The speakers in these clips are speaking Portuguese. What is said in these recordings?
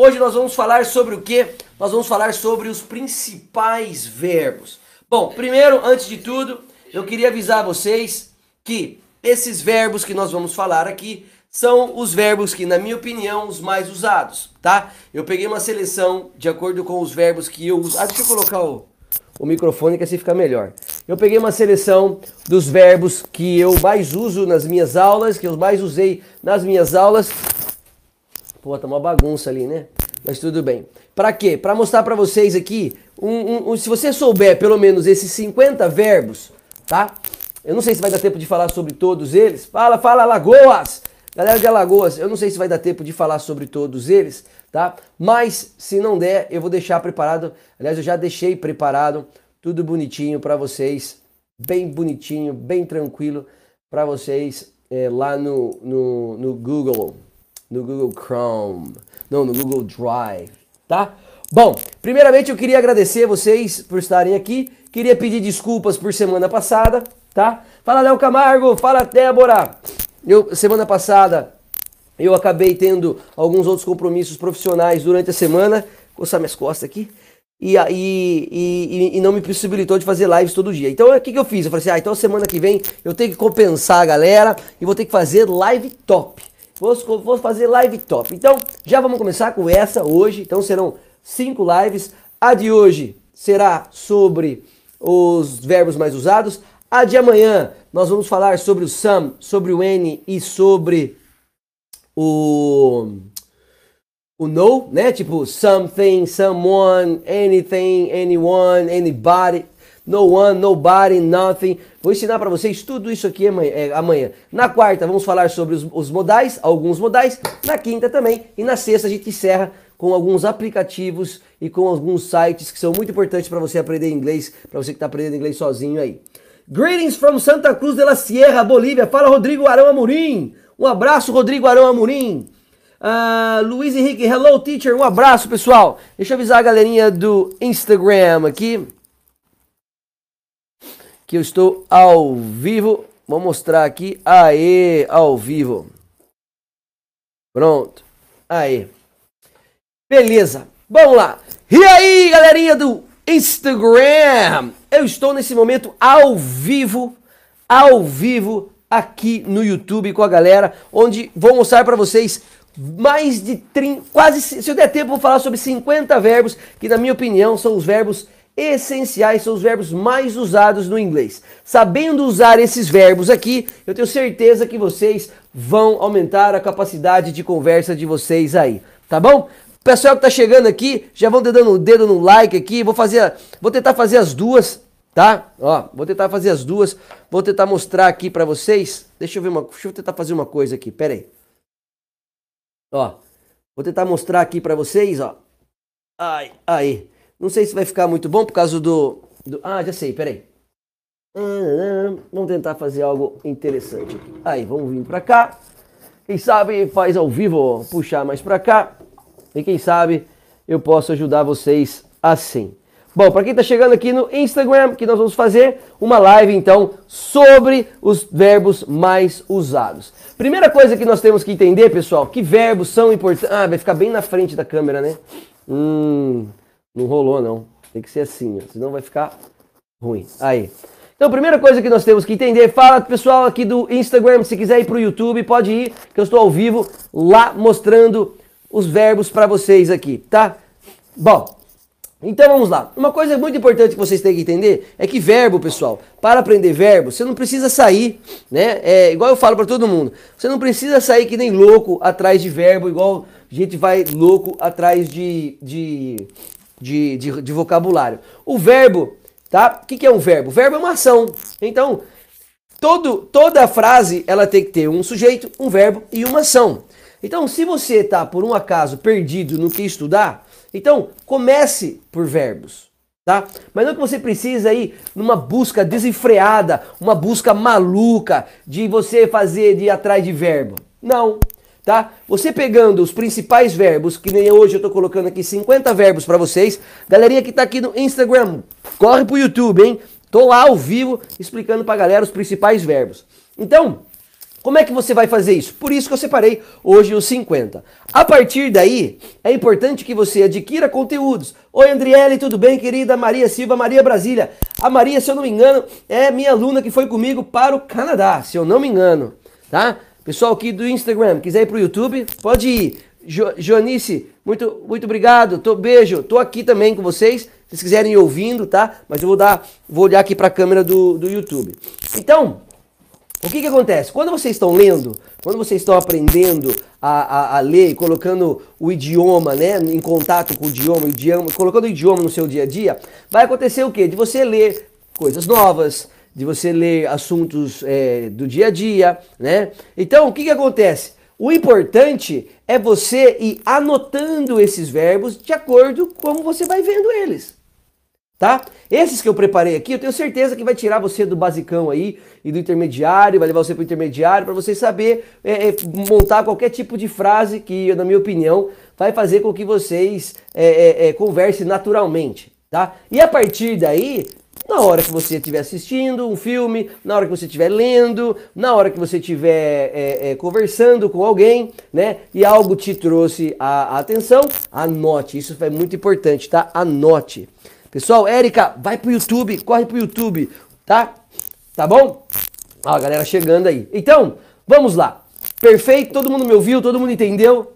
Hoje nós vamos falar sobre o que? Nós vamos falar sobre os principais verbos. Bom, primeiro, antes de tudo, eu queria avisar vocês que esses verbos que nós vamos falar aqui são os verbos que, na minha opinião, os mais usados, tá? Eu peguei uma seleção de acordo com os verbos que eu uso. Ah, deixa eu colocar o, o microfone que assim fica melhor. Eu peguei uma seleção dos verbos que eu mais uso nas minhas aulas, que eu mais usei nas minhas aulas. Pô, tá uma bagunça ali, né? Mas tudo bem. Para quê? Para mostrar para vocês aqui, um, um, um, se você souber pelo menos esses 50 verbos, tá? Eu não sei se vai dar tempo de falar sobre todos eles. Fala, fala, Lagoas! Galera de Alagoas, eu não sei se vai dar tempo de falar sobre todos eles, tá? Mas se não der, eu vou deixar preparado. Aliás, eu já deixei preparado tudo bonitinho para vocês, bem bonitinho, bem tranquilo para vocês é, lá no, no, no Google, no Google Chrome, não, no Google Drive, tá? Bom, primeiramente eu queria agradecer vocês por estarem aqui. Queria pedir desculpas por semana passada, tá? Fala Léo Camargo, fala Débora. Eu semana passada eu acabei tendo alguns outros compromissos profissionais durante a semana. Coçar minhas costas aqui. E, e, e, e, não me possibilitou de fazer lives todo dia. Então o que, que eu fiz? Eu falei assim: ah, então semana que vem eu tenho que compensar a galera e vou ter que fazer live top. Vou, vou fazer live top. Então já vamos começar com essa hoje. Então serão cinco lives. A de hoje será sobre os verbos mais usados. A de amanhã nós vamos falar sobre o some, sobre o n e sobre o o no, né? Tipo something, someone, anything, anyone, anybody, no one, nobody, nothing. Vou ensinar para vocês tudo isso aqui amanhã, é, amanhã. Na quarta vamos falar sobre os, os modais, alguns modais. Na quinta também e na sexta a gente encerra com alguns aplicativos e com alguns sites que são muito importantes para você aprender inglês, para você que está aprendendo inglês sozinho aí. Greetings from Santa Cruz de la Sierra, Bolívia. Fala Rodrigo Arão Amorim. Um abraço, Rodrigo Arão Amorim. Uh, Luiz Henrique, hello teacher. Um abraço, pessoal. Deixa eu avisar a galerinha do Instagram aqui. Que eu estou ao vivo. Vou mostrar aqui. Aê, ao vivo. Pronto. Aê. Beleza. Vamos lá. E aí, galerinha do Instagram. Eu estou nesse momento ao vivo, ao vivo aqui no YouTube com a galera, onde vou mostrar para vocês mais de 30, quase, se eu der tempo, vou falar sobre 50 verbos que, na minha opinião, são os verbos essenciais, são os verbos mais usados no inglês. Sabendo usar esses verbos aqui, eu tenho certeza que vocês vão aumentar a capacidade de conversa de vocês aí, tá bom? Pessoal que tá chegando aqui, já vão dando o dedo no like aqui. Vou fazer, vou tentar fazer as duas, tá? Ó, vou tentar fazer as duas. Vou tentar mostrar aqui para vocês. Deixa eu ver uma, deixa eu tentar fazer uma coisa aqui. Pera aí. Ó, vou tentar mostrar aqui para vocês, ó. Ai, aí. Não sei se vai ficar muito bom por causa do, do ah, já sei, pera aí. Vamos tentar fazer algo interessante aqui. Aí, vamos vir para cá. Quem sabe faz ao vivo, puxar mais para cá. E quem sabe eu posso ajudar vocês assim. Bom, para quem está chegando aqui no Instagram, que nós vamos fazer uma live então sobre os verbos mais usados. Primeira coisa que nós temos que entender, pessoal, que verbos são importantes. Ah, vai ficar bem na frente da câmera, né? Hum, não rolou não. Tem que ser assim, ó, senão vai ficar ruim. Aí. Então, primeira coisa que nós temos que entender, fala pessoal aqui do Instagram, se quiser ir para o YouTube, pode ir, que eu estou ao vivo lá mostrando os verbos para vocês aqui, tá? Bom, então vamos lá. Uma coisa muito importante que vocês têm que entender é que verbo, pessoal, para aprender verbo, você não precisa sair, né? É igual eu falo para todo mundo. Você não precisa sair que nem louco atrás de verbo, igual gente vai louco atrás de, de, de, de, de vocabulário. O verbo, tá? O que, que é um verbo? O verbo é uma ação. Então, todo, toda frase ela tem que ter um sujeito, um verbo e uma ação. Então, se você está por um acaso perdido no que estudar, então comece por verbos, tá? Mas não que você precisa ir numa busca desenfreada, uma busca maluca de você fazer de ir atrás de verbo. Não, tá? Você pegando os principais verbos, que nem hoje eu estou colocando aqui 50 verbos para vocês. Galerinha que está aqui no Instagram, corre pro YouTube, hein? Tô lá ao vivo explicando para galera os principais verbos. Então, Como é que você vai fazer isso? Por isso que eu separei hoje os 50. A partir daí, é importante que você adquira conteúdos. Oi, Andriele, tudo bem, querida? Maria Silva, Maria Brasília. A Maria, se eu não me engano, é minha aluna que foi comigo para o Canadá, se eu não me engano, tá? Pessoal aqui do Instagram, quiser ir para o YouTube, pode ir. Jo muito, muito obrigado. Tô, beijo. Tô aqui também com vocês. Se vocês quiserem ir ouvindo, tá? Mas eu vou dar, vou olhar aqui para a câmera do, do YouTube. Então, o que, que acontece? Quando vocês estão lendo, quando vocês estão aprendendo a, a, a, ler, colocando o idioma, né, em contato com o idioma, o idioma, colocando o idioma no seu dia a dia, vai acontecer o quê? De você ler coisas novas, de você ler assuntos é, do dia a dia, né? Então, o que, que acontece? O importante é você ir anotando esses verbos de acordo com como você vai vendo eles tá? Esses que eu preparei aqui, eu tenho certeza que vai tirar você do basicão aí e do intermediário, vai levar você para o intermediário para você saber é, é, montar qualquer tipo de frase que, na minha opinião, vai fazer com que vocês é, é, é conversem naturalmente, tá? E a partir daí, na hora que você estiver assistindo um filme, na hora que você estiver lendo, na hora que você estiver é, é, conversando com alguém, né? E algo te trouxe a, a atenção, anote. Isso é muito importante, tá? Anote. Pessoal, Érica, vai pro YouTube, corre pro YouTube, tá? Tá bom? Ó, a galera chegando aí. Então, vamos lá. Perfeito, todo mundo me ouviu, todo mundo entendeu?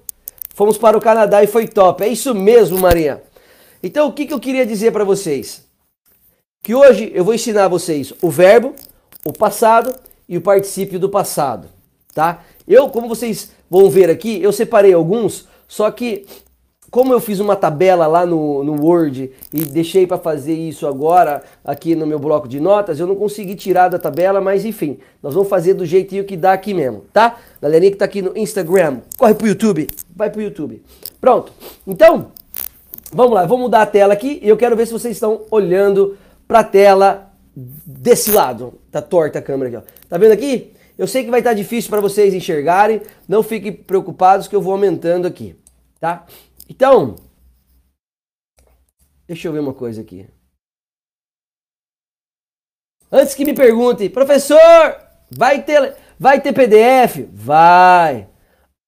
Fomos para o Canadá e foi top. É isso mesmo, Maria. Então, o que, que eu queria dizer para vocês? Que hoje eu vou ensinar vocês o verbo, o passado e o particípio do passado, tá? Eu, como vocês vão ver aqui, eu separei alguns, só que como eu fiz uma tabela lá no, no Word e deixei para fazer isso agora aqui no meu bloco de notas, eu não consegui tirar da tabela, mas enfim, nós vamos fazer do jeitinho que dá aqui mesmo, tá? Galerinha que tá aqui no Instagram, corre pro YouTube, vai pro YouTube. Pronto, então, vamos lá, vou mudar a tela aqui e eu quero ver se vocês estão olhando para a tela desse lado. Tá torta a câmera aqui, ó. Tá vendo aqui? Eu sei que vai estar tá difícil para vocês enxergarem, não fiquem preocupados que eu vou aumentando aqui, tá? Então, deixa eu ver uma coisa aqui. Antes que me pergunte, professor, vai ter, vai ter PDF? Vai.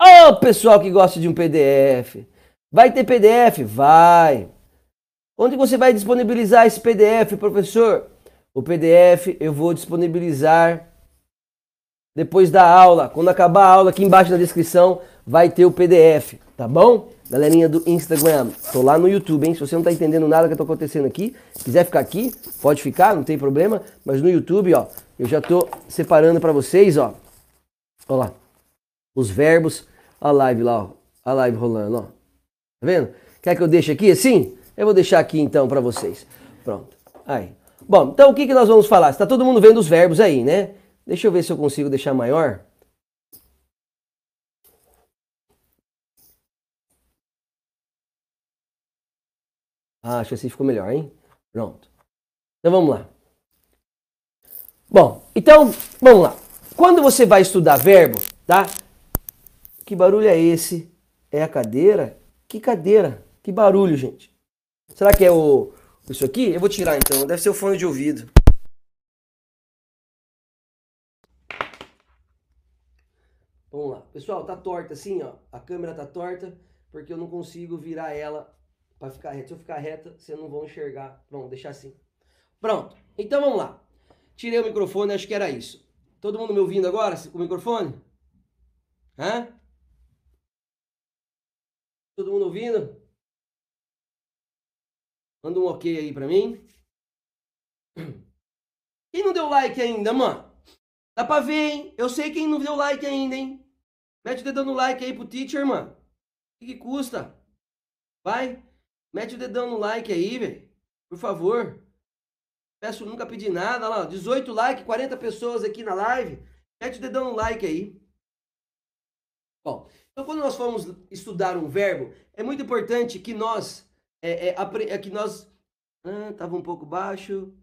Ô oh, pessoal que gosta de um PDF. Vai ter PDF? Vai. Onde você vai disponibilizar esse PDF, professor? O PDF eu vou disponibilizar depois da aula. Quando acabar a aula, aqui embaixo na descrição vai ter o PDF, tá bom? Galerinha do Instagram, tô lá no YouTube, hein? Se você não tá entendendo nada que tá acontecendo aqui, quiser ficar aqui, pode ficar, não tem problema. Mas no YouTube, ó, eu já tô separando para vocês, ó. Ó lá. Os verbos, a live lá, ó. A live rolando, ó. Tá vendo? Quer que eu deixe aqui assim? Eu vou deixar aqui então para vocês. Pronto. Aí. Bom, então o que, que nós vamos falar? Está todo mundo vendo os verbos aí, né? Deixa eu ver se eu consigo deixar maior. Ah, acho que assim ficou melhor, hein? Pronto. Então vamos lá. Bom, então vamos lá. Quando você vai estudar verbo, tá? Que barulho é esse? É a cadeira? Que cadeira? Que barulho, gente. Será que é o isso aqui? Eu vou tirar então. Deve ser o fone de ouvido. Vamos lá. Pessoal, tá torta assim, ó. A câmera tá torta porque eu não consigo virar ela para ficar reta. Se eu ficar reta, vocês não vão enxergar. Vamos deixar assim. Pronto. Então vamos lá. Tirei o microfone, acho que era isso. Todo mundo me ouvindo agora o microfone? Hã? Todo mundo ouvindo? Manda um ok aí pra mim. Quem não deu like ainda, mano? Dá pra ver, hein? Eu sei quem não deu like ainda, hein? Mete o dedão no like aí pro teacher, mano. O que, que custa? Vai. Mete o dedão no like aí, velho. Por favor. Peço, nunca pedi nada. Olha lá, 18 likes, 40 pessoas aqui na live. Mete o dedão no like aí. Bom, então quando nós formos estudar um verbo, é muito importante que nós, é, é, é que nós, ah, tava um pouco baixo,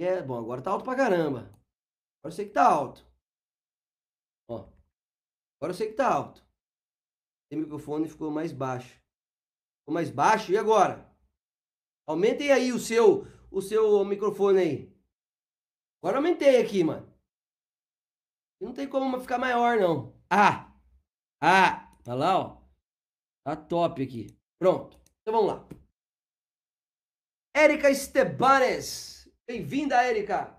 é, bom, agora tá alto pra caramba. Agora eu sei que tá alto. Ó, agora eu sei que tá alto. O microfone ficou mais baixo. Ficou mais baixo. E agora? Aumentem aí o seu, o seu microfone aí. Agora aumentei aqui, mano. Não tem como ficar maior, não. Ah! Ah! Olha lá, ó. Tá top aqui. Pronto. Então vamos lá. Érica Estebanes. Bem-vinda, Érica.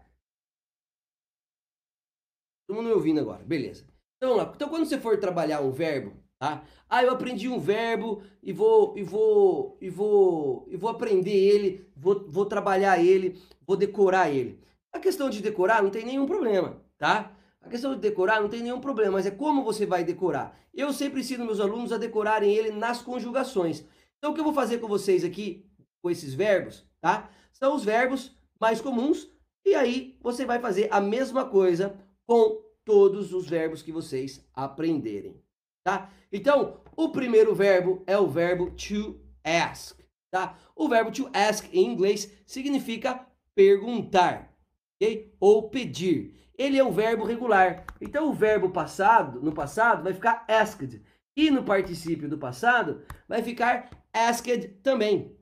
Todo mundo me ouvindo agora. Beleza. Então. Então quando você for trabalhar um verbo, tá? Ah, eu aprendi um verbo e vou e vou e vou e vou aprender ele, vou, vou trabalhar ele, vou decorar ele. A questão de decorar não tem nenhum problema, tá? A questão de decorar não tem nenhum problema, mas é como você vai decorar. Eu sempre ensino meus alunos a decorarem ele nas conjugações. Então o que eu vou fazer com vocês aqui, com esses verbos, tá? São os verbos mais comuns e aí você vai fazer a mesma coisa com todos os verbos que vocês aprenderem, tá? Então, o primeiro verbo é o verbo to ask, tá? O verbo to ask em inglês significa perguntar, ok? Ou pedir. Ele é um verbo regular. Então, o verbo passado, no passado, vai ficar asked. E no particípio do passado, vai ficar asked também.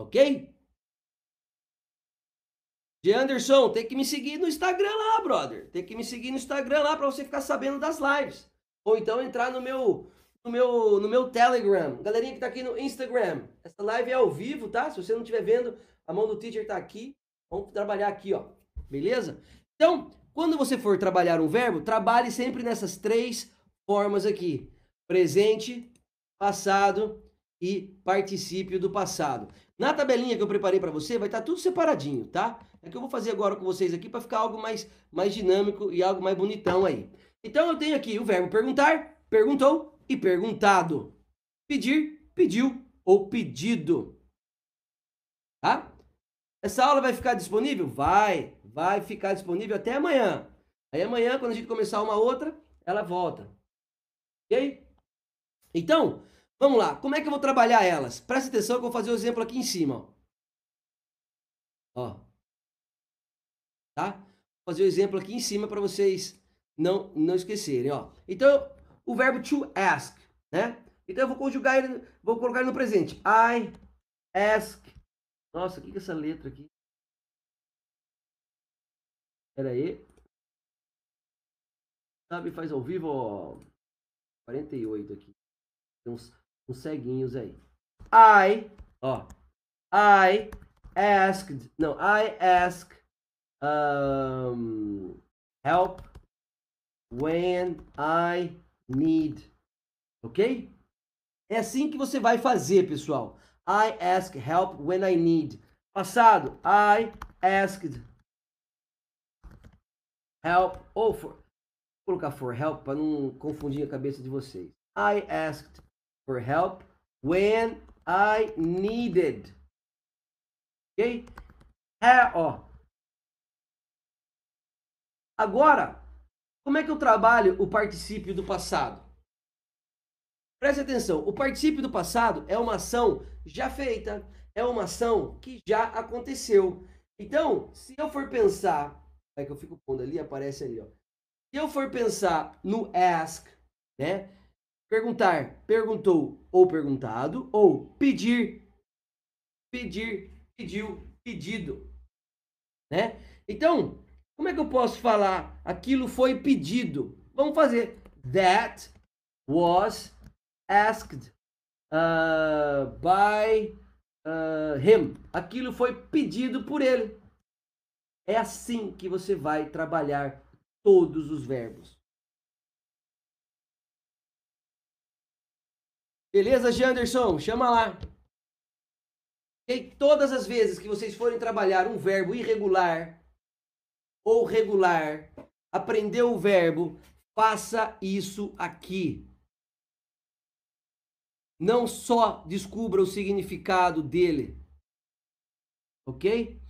Ok? De Anderson, tem que me seguir no Instagram lá, brother. Tem que me seguir no Instagram lá para você ficar sabendo das lives. Ou então entrar no meu no meu no meu Telegram. Galerinha que tá aqui no Instagram. Essa live é ao vivo, tá? Se você não estiver vendo, a mão do teacher tá aqui. Vamos trabalhar aqui, ó. Beleza? Então, quando você for trabalhar um verbo, trabalhe sempre nessas três formas aqui: presente, passado e particípio do passado. Na tabelinha que eu preparei para você, vai estar tá tudo separadinho, tá? É que eu vou fazer agora com vocês aqui para ficar algo mais, mais dinâmico e algo mais bonitão aí. Então eu tenho aqui o verbo perguntar, perguntou e perguntado. Pedir, pediu ou pedido. Tá? Essa aula vai ficar disponível? Vai, vai ficar disponível até amanhã. Aí amanhã, quando a gente começar uma outra, ela volta. Ok? Então, Vamos lá, como é que eu vou trabalhar elas? Presta atenção que eu vou fazer o exemplo aqui em cima. Ó. ó. Tá? Vou fazer o exemplo aqui em cima para vocês não, não esquecerem. Ó. Então, o verbo to ask, né? Então eu vou conjugar ele, vou colocar ele no presente. I ask. Nossa, o que é essa letra aqui? Pera aí. Sabe, faz ao vivo, ó. 48 aqui. Tem uns uns ceguinhos aí. I, ó, I asked, não, I ask um, help when I need, ok? É assim que você vai fazer, pessoal. I ask help when I need. Passado, I asked help ou for, vou colocar for help para não confundir a cabeça de vocês. I asked for help when I needed. Ok? É, ó. Agora, como é que eu trabalho o particípio do passado? Preste atenção, o particípio do passado é uma ação já feita, é uma ação que já aconteceu. Então, se eu for pensar, é que eu fico pondo ali, aparece ali, ó. Se eu for pensar no ask, né? Perguntar, perguntou ou perguntado, ou pedir, pedir, pediu, pedido, né? Então, como é que eu posso falar aquilo foi pedido? Vamos fazer that was asked uh, by uh, him. Aquilo foi pedido por ele. É assim que você vai trabalhar todos os verbos. Beleza, Janderson? Chama lá. E todas as vezes que vocês forem trabalhar um verbo irregular ou regular, aprender o verbo, faça isso aqui. Não só descubra o significado dele. Ok?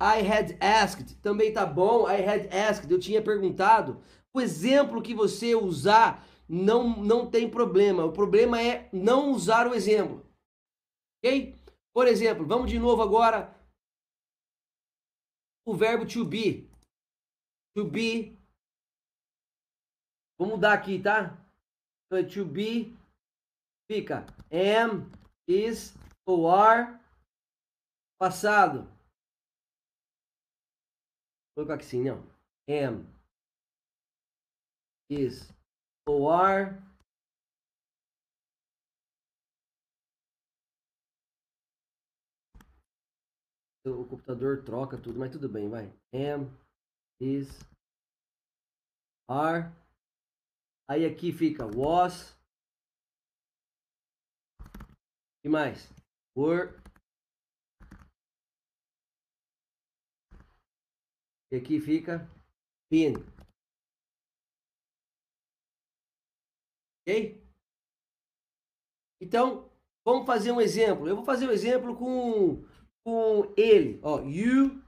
I had asked. Também tá bom. I had asked. Eu tinha perguntado. O exemplo que você usar não, não tem problema. O problema é não usar o exemplo. Ok? Por exemplo, vamos de novo agora. O verbo to be. To be. Vamos mudar aqui, tá? Então, to be fica am, is ou are. Passado. Vou colocar aqui assim, não. Am. is or o computador troca tudo, mas tudo bem, vai. Am, is, are. Aí aqui fica was. E mais? Were. E aqui fica been. Então, vamos fazer um exemplo. Eu vou fazer um exemplo com com ele. Ó, you,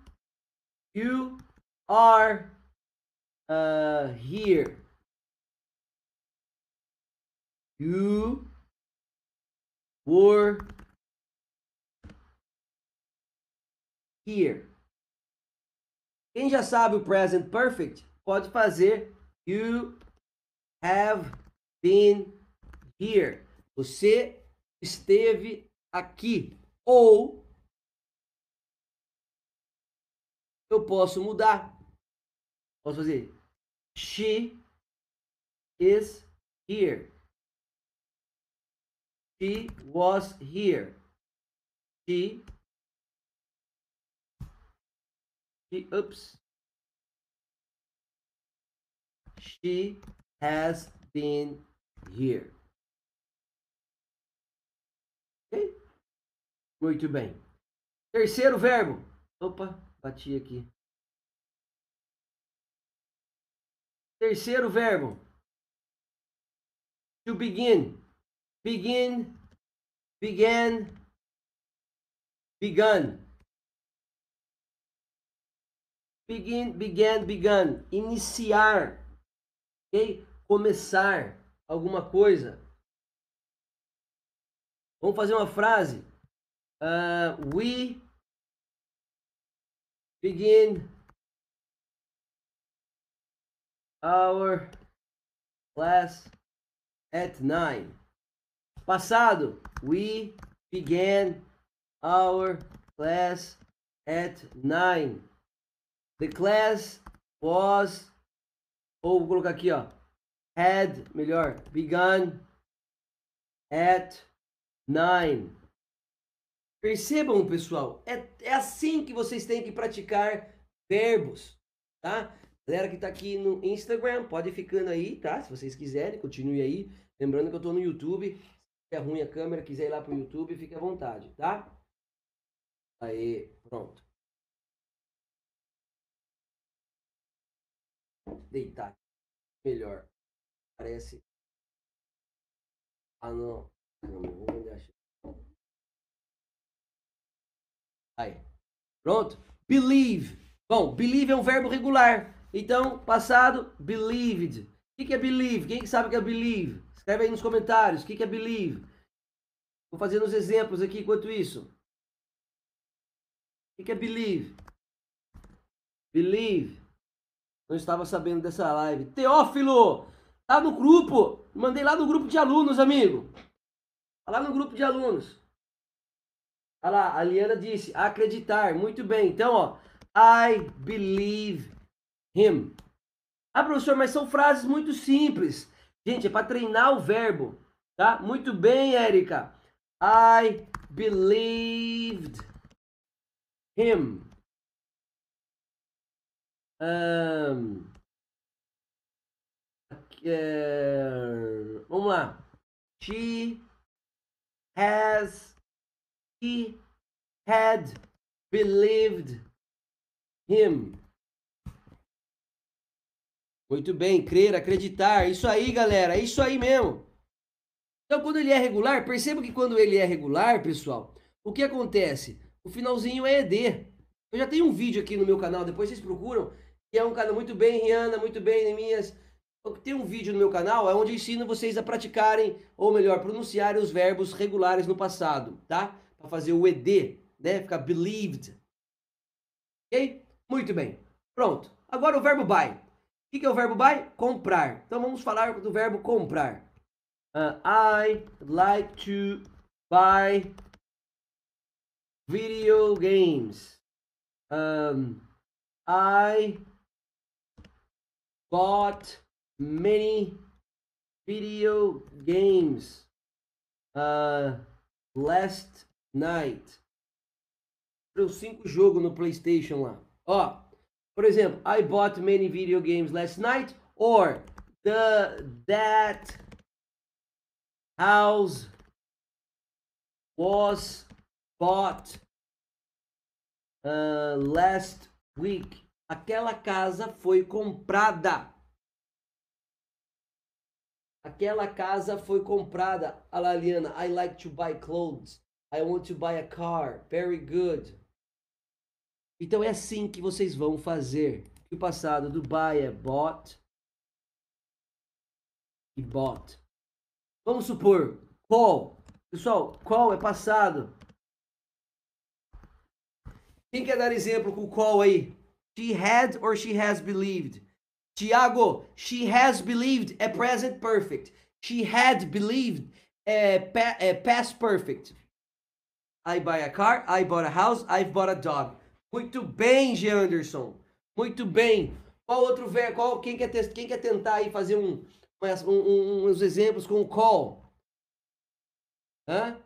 you are uh, here. You were here. Quem já sabe o present perfect pode fazer you have been here. Você esteve aqui. Ou eu posso mudar. Posso fazer she is here. She was here. She she oops. She has been here. Ok? Muito bem. Terceiro verbo. Opa, Bati aqui. Terceiro verbo. To begin. Begin. Began. Begun. Begin, began, begun. Iniciar. Ok? Começar alguma coisa. Vamos fazer uma frase. Uh, we begin our class at 9. Passado, we began our class at 9. The class was, ou vou colocar aqui, ó, had, melhor, begun at 9. Percebam, pessoal, é, é assim que vocês têm que praticar verbos, tá? Galera que tá aqui no Instagram, pode ir ficando aí, tá? Se vocês quiserem, continue aí. Lembrando que eu tô no YouTube. Se é ruim a câmera, quiser ir lá pro YouTube, fique à vontade, tá? Aí, pronto. Deitar. Melhor. Parece. Ah, não. Deixar. Aí. Pronto? Believe. Bom, believe é um verbo regular. Então, passado, believed. O que é believe? Quem sabe o que é believe? Escreve aí nos comentários. O que é believe? Vou fazendo os exemplos aqui enquanto isso. O que é believe? Believe. Não estava sabendo dessa live. Teófilo! Tá no grupo! Mandei lá no grupo de alunos, amigo. Tá lá no grupo de alunos. Olha lá, a Liana disse, acreditar. Muito bem. Então, ó, I believe him. Ah, professor, mas são frases muito simples. Gente, é para treinar o verbo, tá? Muito bem, Érica. I believed him. Um, é, vamos lá. She has he had believed him. Muito bem, crer, acreditar. Isso aí, galera, é isso aí mesmo. Então, quando ele é regular, perceba que quando ele é regular, pessoal, o que acontece? O finalzinho é ED. Eu já tenho um vídeo aqui no meu canal, depois vocês procuram, é um canal muito bem, Rihanna, muito bem, Neminhas. Tem um vídeo no meu canal é onde eu ensino vocês a praticarem, ou melhor, pronunciarem os verbos regulares no passado, tá? para fazer o ED, né? Ficar believed. Ok? Muito bem. Pronto. Agora o verbo buy. O que é o verbo buy? Comprar. Então vamos falar do verbo comprar. Uh, I like to buy video games. Um, I bought many video games uh, last night. Comprei cinco jogos no PlayStation lá. Ó, por exemplo, I bought many video games last night. Or the that house was bought uh, last week. Aquela casa foi comprada. Aquela casa foi comprada. Alaliana, I like to buy clothes. I want to buy a car. Very good. Então é assim que vocês vão fazer. O passado do buy é bought e bought. Vamos supor, call. Pessoal, call é passado. Quem quer dar exemplo com call aí? She had or she has believed. Tiago, she has believed é present perfect. She had believed é, pa é past perfect. I buy a car, I bought a house, I've bought a dog. Muito bem, G. Anderson. Muito bem. Qual outro verbo? Qual, quem, quer quem quer tentar aí fazer um, um, um, uns exemplos com call? Hã?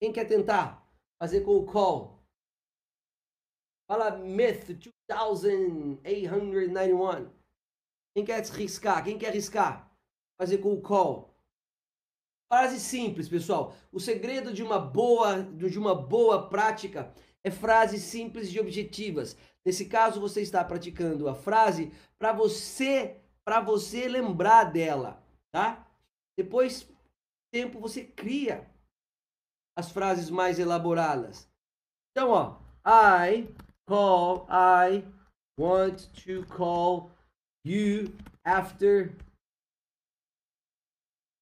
Quem quer tentar fazer com o call? Fala Myth 2891. Quem quer arriscar? Quem quer arriscar? Fazer com o call. Frase simples, pessoal. O segredo de uma boa, de uma boa prática é frases simples e objetivas. Nesse caso, você está praticando a frase para você, para você lembrar dela, tá? Depois, tempo você cria as frases mais elaboradas. Então, ó, I call, I want to call you after.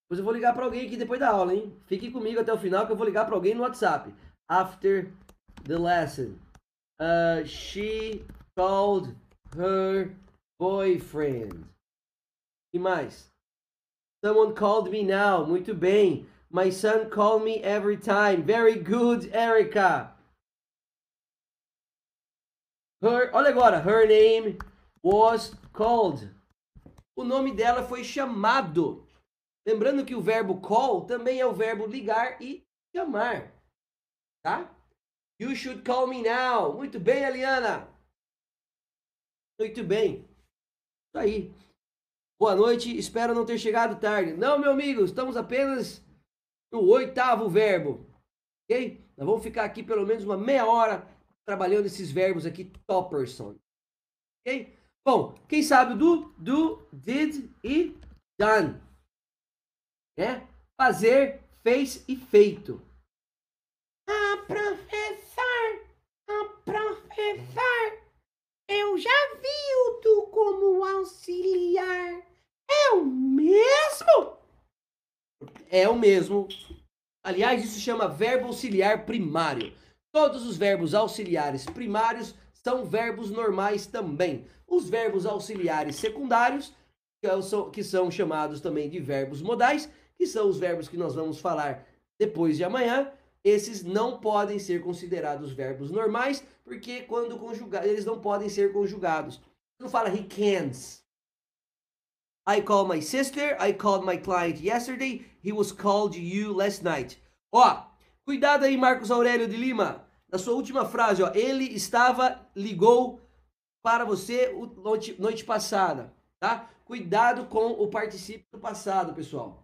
Depois eu vou ligar para alguém aqui depois da aula, hein? Fique comigo até o final que eu vou ligar para alguém no WhatsApp. After the lesson. Uh, she called her boyfriend. E mais? Someone called me now. Muito bem. My son called me every time. Very good, Erica. Her, olha agora. Her name was called. O nome dela foi chamado. Lembrando que o verbo call também é o verbo ligar e chamar. Tá? You should call me now. Muito bem, Eliana. Muito bem. Isso aí. Boa noite. Espero não ter chegado tarde. Não, meu amigo. Estamos apenas no oitavo verbo. Ok? Nós vamos ficar aqui pelo menos uma meia hora trabalhando esses verbos aqui, topperson. Ok? Bom, quem sabe do, do, did e done. Né? Fazer, fez e feito. Ah, professor, ah, professor, eu já vi o do como auxiliar. É o mesmo? É o mesmo. Aliás, isso chama verbo auxiliar primário. Todos os verbos auxiliares primários são verbos normais também. Os verbos auxiliares secundários, que são chamados também de verbos modais, que são os verbos que nós vamos falar depois de amanhã, esses não podem ser considerados verbos normais, porque quando conjugados, eles não podem ser conjugados. Não fala he can't. I called my sister, I called my client yesterday, he was called you last night. Ó, cuidado aí, Marcos Aurélio de Lima. Na sua última frase, ó, ele estava, ligou para você noite, noite passada, tá? Cuidado com o participio do passado, pessoal.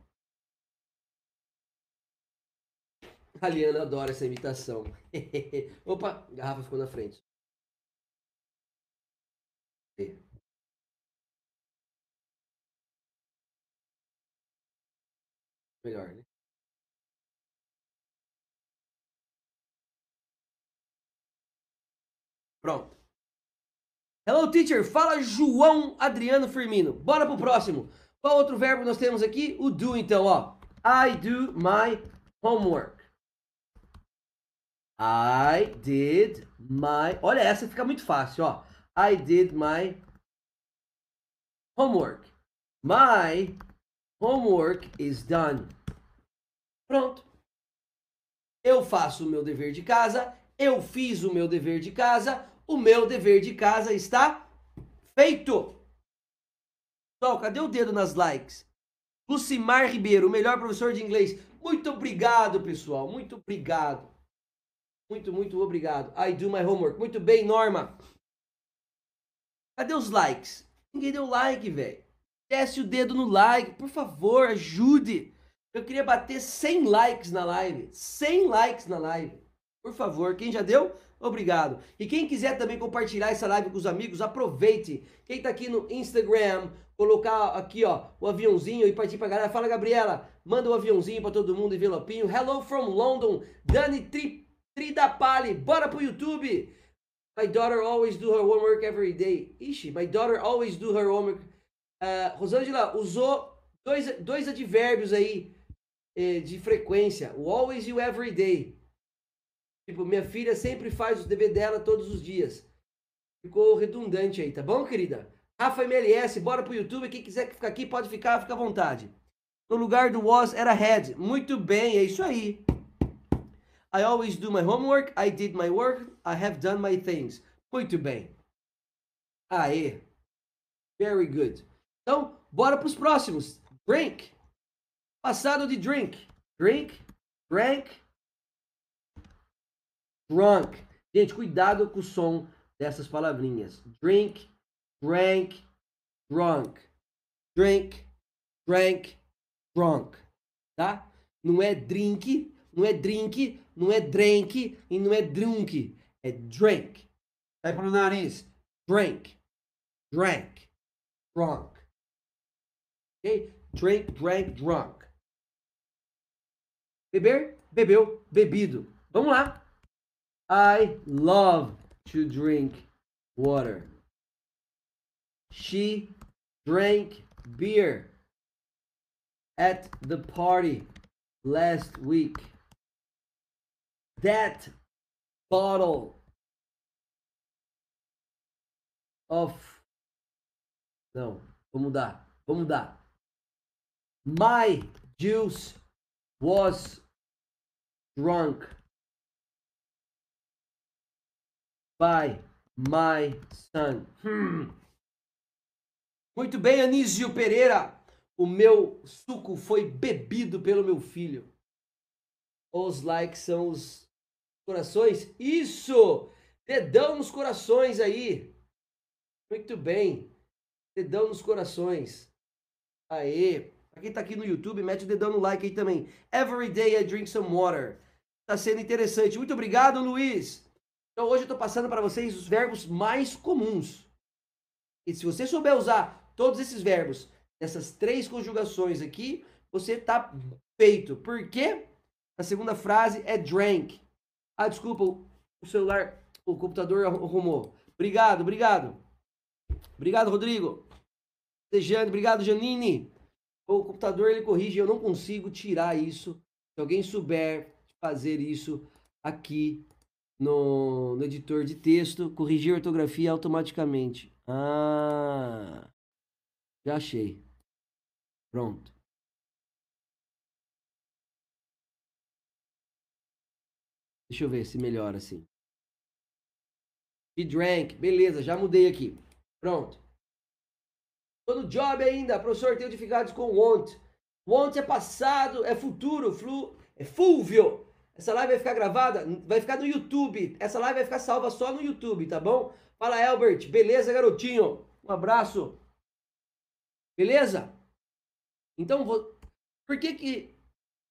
A Liana adora essa imitação. Opa, a garrafa ficou na frente. Melhor, né? Pronto. Hello, teacher. Fala João Adriano Firmino. Bora pro próximo. Qual outro verbo nós temos aqui? O do, então, ó. I do my homework. I did my. Olha, essa fica muito fácil, ó. I did my homework. My homework is done. Pronto. Eu faço o meu dever de casa. Eu fiz o meu dever de casa. O meu dever de casa está feito. Pessoal, cadê o dedo nas likes? Lucimar Ribeiro, o melhor professor de inglês. Muito obrigado, pessoal. Muito obrigado. Muito, muito obrigado. I do my homework. Muito bem, Norma. Cadê os likes? Ninguém deu like, velho. Desce o dedo no like, por favor, ajude. Eu queria bater 100 likes na live. 100 likes na live. Por favor, quem já deu? Obrigado. E quem quiser também compartilhar essa live com os amigos, aproveite. Quem tá aqui no Instagram, colocar aqui, ó, o aviãozinho e partir pra galera. Fala, Gabriela. Manda o um aviãozinho para todo mundo, envelopinho. Hello from London. Dani Tri, Tridapali. Bora pro YouTube. My daughter always do her homework every day. Ixi, my daughter always do her homework. Uh, Rosângela usou dois, dois advérbios aí eh, de frequência. O always e o every day. Tipo, minha filha sempre faz os dever dela todos os dias. Ficou redundante aí, tá bom, querida? Rafa MLS, bora pro YouTube. Quem quiser ficar aqui, pode ficar, fica à vontade. No lugar do was era had. Muito bem, é isso aí. I always do my homework. I did my work. I have done my things. Muito bem. Aê. Very good. Então, bora para os próximos. Drink. Passado de drink. Drink. Drank. Drunk. Gente, cuidado com o som dessas palavrinhas. Drink. Drank. Drunk. Drink. Drank. Drunk. Tá? Não é drink, não é drink, não é drink e não é drunk. É drink. Sai para o nariz. Drink. Drank. Drunk. Ok? Drink, drank, drunk. Beber, bebeu, bebido. Vamos lá. I love to drink water. She drank beer at the party last week. That bottle of. Não, vamos mudar. Vamos mudar. My juice was drunk by my son. Muito bem, Anísio Pereira. O meu suco foi bebido pelo meu filho. Os likes são os corações. Isso! Dedão nos corações aí. Muito bem. Dedão nos corações. Aê. Pra quem tá aqui no YouTube, mete o dedão no like aí também. Every day I drink some water. Tá sendo interessante. Muito obrigado, Luiz. Então hoje eu tô passando para vocês os verbos mais comuns. E se você souber usar todos esses verbos, essas três conjugações aqui, você tá feito. Por quê? A segunda frase é drank. Ah, desculpa, o celular, o computador arrumou. Obrigado, obrigado. Obrigado, Rodrigo. Dejane, obrigado, Janine. O computador ele corrige, eu não consigo tirar isso. Se alguém souber fazer isso aqui no, no editor de texto, corrigir a ortografia automaticamente. Ah, já achei. Pronto. Deixa eu ver se melhora assim. He drank. Beleza, já mudei aqui. Pronto. Tô no job ainda. Professor, tenho dificuldades com want. Want é passado, é futuro, flu, é fulvio. Essa live vai ficar gravada, vai ficar no YouTube. Essa live vai ficar salva só no YouTube, tá bom? Fala, Albert. Beleza, garotinho? Um abraço. Beleza? Então, vou... por que que...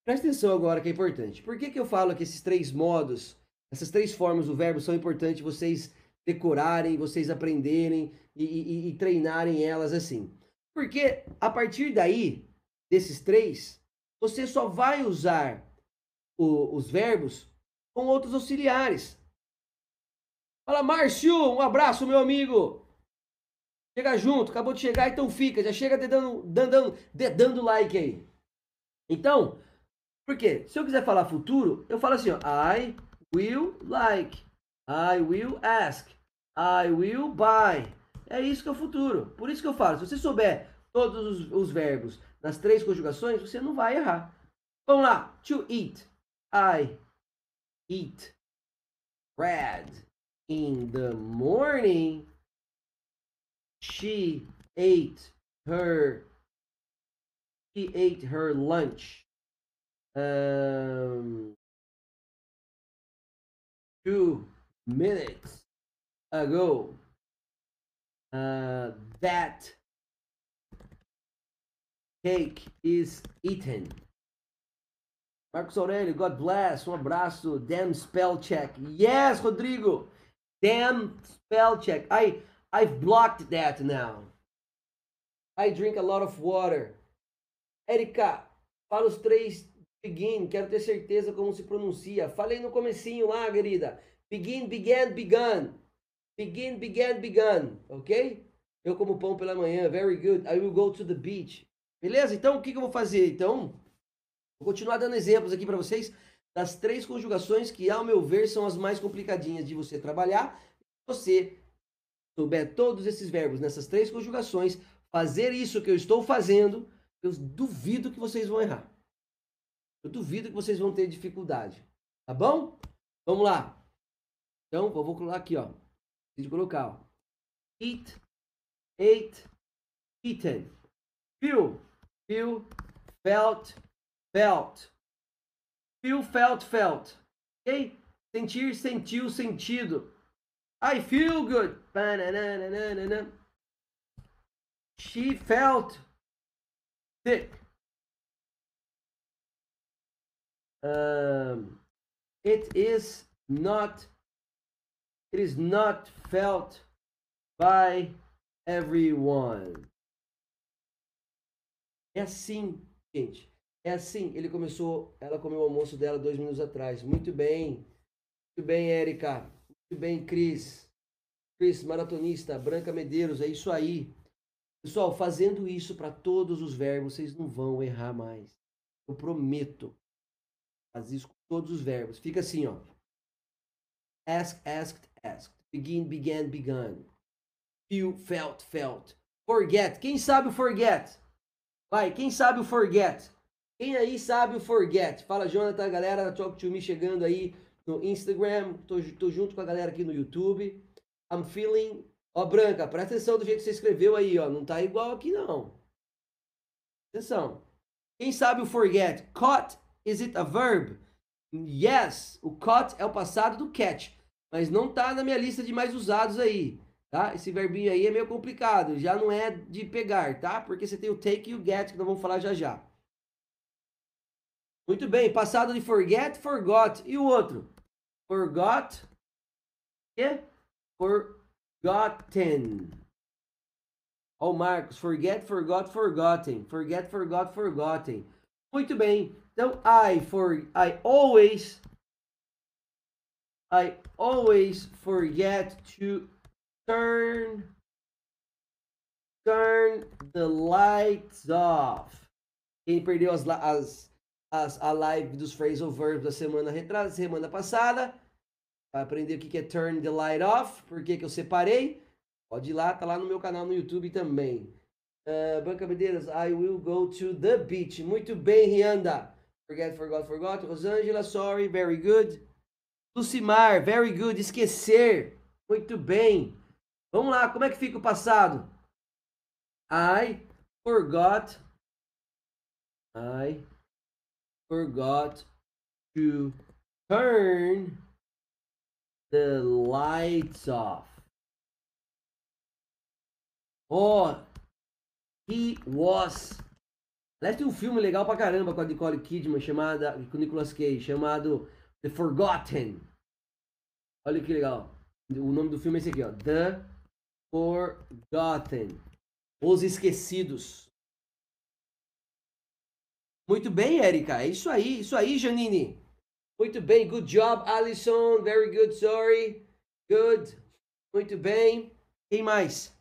Presta atenção agora que é importante. Por que que eu falo que esses três modos, essas três formas do verbo são importantes vocês decorarem, vocês aprenderem e, e, e treinarem elas assim? Porque a partir daí, desses três, você só vai usar o, os verbos com outros auxiliares. Fala, Márcio, um abraço, meu amigo. Chega junto, acabou de chegar, então fica. Já chega dedando, dedando, dedando like aí. Então, por quê? Se eu quiser falar futuro, eu falo assim, ó, I will like. I will ask. I will buy. É isso que é o futuro. Por isso que eu falo, se você souber todos os, os verbos nas três conjugações, você não vai errar. Vamos lá. To eat. I eat bread in the morning. She ate her she ate her lunch um, two minutes ago. Uh, that cake is eaten. Marcos Aurélio, God bless, um abraço. Damn spell check. Yes, Rodrigo. Damn spell check. I I've blocked that now. I drink a lot of water. Erika, fala os três begin, quero ter certeza como se pronuncia. Falei no comecinho lá, querida. Begin, began, begun. Begin, began, begun. Ok? Eu como pão pela manhã. Very good. I will go to the beach. Beleza? Então, o que, que eu vou fazer? Então, vou continuar dando exemplos aqui para vocês das três conjugações que, ao meu ver, são as mais complicadinhas de você trabalhar. Se você souber todos esses verbos nessas três conjugações, fazer isso que eu estou fazendo, eu duvido que vocês vão errar. Eu duvido que vocês vão ter dificuldade. Tá bom? Vamos lá. Então, vou colocar aqui, ó. Preciso colocar, ó. Eat, ate, eaten. Feel, feel, felt, felt. Feel, felt, felt. Ok? Sentir, sentiu, sentido. I feel good. She felt sick. Um, it is not it is not felt by everyone. É assim, gente. É assim. Ele começou, ela comeu o almoço dela dois minutos atrás. Muito bem. Muito bem, Érica. Muito bem, Cris. Cris, maratonista, Branca Medeiros, é isso aí. Pessoal, fazendo isso para todos os verbos, vocês não vão errar mais. Eu prometo. Faz isso com todos os verbos. Fica assim, ó. Ask, asked, asked. Begin, began, begun. Feel, felt, felt. Forget. Quem sabe o forget? Vai, quem sabe o forget? Quem aí sabe o forget? Fala, Jonathan, galera, Talk to Me chegando aí no Instagram. Tô, tô junto com a galera aqui no YouTube. I'm feeling. Ó, Branca, presta atenção do jeito que você escreveu aí, ó. Não tá igual aqui, não. Atenção. Quem sabe o forget? Caught Is it a verb? Yes, o caught é o passado do catch, mas não tá na minha lista de mais usados aí, tá? Esse verbinho aí é meio complicado, já não é de pegar, tá? Porque você tem o take e o get, que nós vamos falar já já. Muito bem, passado de forget, forgot. E o outro? Forgot e forgotten. Ó, oh, Marcos, forget, forgot, forgotten. Forget, forgot, forgotten. Muito bem. Então, I for I always I always forget to turn turn the lights off. Quem perdeu as, as, as a live dos phrasal verbs da semana retrasada, semana passada, vai aprender o que é turn the light off, por que, que eu separei. Pode ir lá, tá lá no meu canal no YouTube também. Uh, Banca Medeiros, I will go to the beach. Muito bem, Rianda. Forget, forgot, forgot. Rosângela, sorry, very good. Lucimar, very good. Esquecer. Muito bem. Vamos lá, como é que fica o passado? I forgot. I forgot to turn the lights off. Oh, he was Aliás, tem um filme legal pra caramba com a Nicole Kidman, chamada, com o Nicolas Cage, chamado The Forgotten. Olha que legal. O nome do filme é esse aqui, ó. The Forgotten. Os Esquecidos. Muito bem, Erika. É isso aí, isso aí, Janine. Muito bem, good job, Alison. Very good, sorry. Good. Muito bem. Quem mais?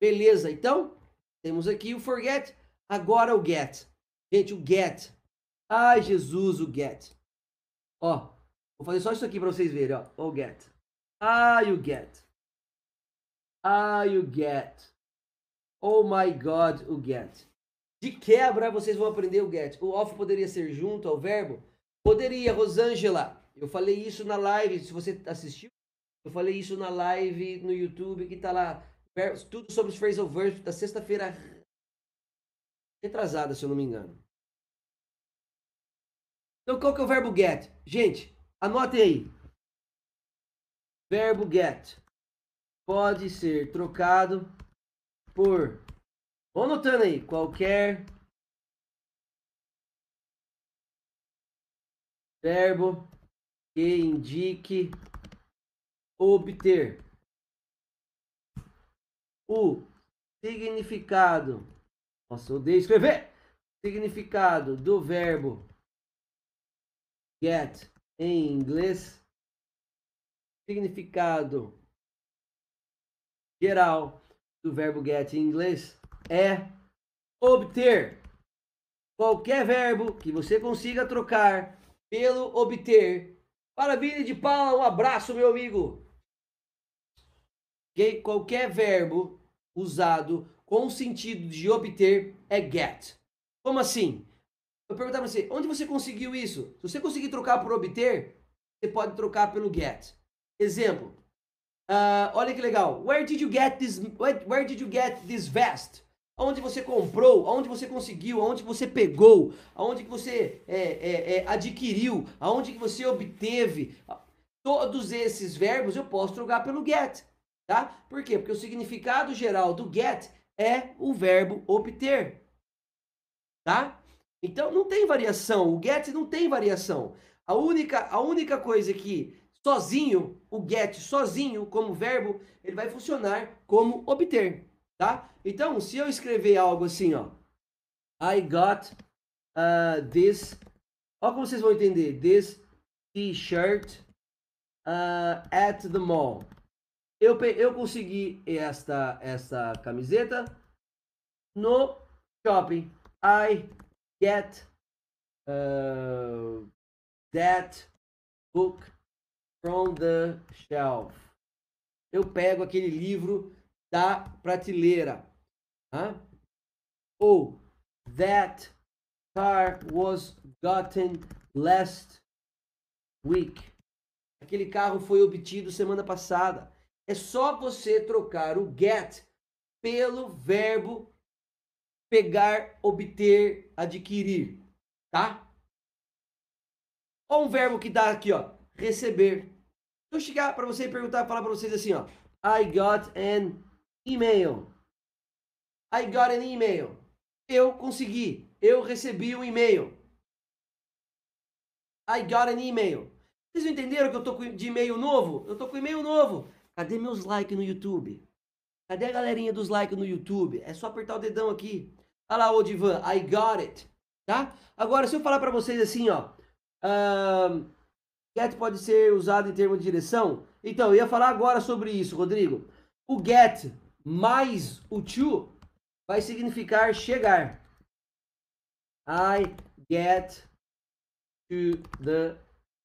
Beleza, então temos aqui o forget, agora o get. Gente, o get. Ai, Jesus, o get. Ó, vou fazer só isso aqui para vocês verem, ó. O get. Ah, you get. Ah, you get. Oh my God, o get. De quebra, vocês vão aprender o get. O off poderia ser junto ao verbo? Poderia, Rosângela. Eu falei isso na live, se você assistiu, eu falei isso na live no YouTube que tá lá tudo sobre os phrasal verbs da sexta-feira retrasada, se eu não me engano. Então, qual que é o verbo get? Gente, anotem aí. Verbo get pode ser trocado por. Vou anotando aí. Qualquer verbo que indique obter o significado. Nossa, eu odeio escrever. Significado do verbo get em inglês. Significado geral do verbo get em inglês é obter. Qualquer verbo que você consiga trocar pelo obter. Maravilha de pau, um abraço, meu amigo. Okay? Qualquer verbo usado com o sentido de obter é get. Como assim? Eu perguntar para você, onde você conseguiu isso? Se você conseguir trocar por obter, você pode trocar pelo get. Exemplo. Uh, olha que legal. Where did you get this? Where, where did you get this vest? Onde você comprou? Aonde você conseguiu? Aonde você pegou? Aonde você é, é, é, adquiriu? Aonde você obteve? Todos esses verbos eu posso trocar pelo get, tá? Por quê? Porque o significado geral do get é o verbo obter, tá? Então não tem variação. O get não tem variação. A única, a única coisa que sozinho, o get sozinho como verbo, ele vai funcionar como obter tá? Então, se eu escrever algo assim, ó, I got uh, this, ó como vocês vão entender, this t-shirt uh, at the mall. Eu, eu consegui esta, esta camiseta no shopping. I get uh, that book from the shelf. Eu pego aquele livro da prateleira. Huh? Ou that car was gotten last week. Aquele carro foi obtido semana passada. É só você trocar o get pelo verbo pegar, obter, adquirir, tá? Ou um verbo que dá aqui, ó, receber. Se eu chegar para você e perguntar, falar para vocês assim, ó, I got an email. I got an email. Eu consegui. Eu recebi um e-mail. I got an email. Vocês entenderam que eu tô de e-mail novo? Eu tô com e-mail novo. Cadê meus likes no YouTube? Cadê a galerinha dos likes no YouTube? É só apertar o dedão aqui. Olha lá, Odivan, I got it. Tá? Agora, se eu falar para vocês assim, ó. Um, get pode ser usado em termos de direção. Então, eu ia falar agora sobre isso, Rodrigo. O get mais o to vai significar chegar. I get to the.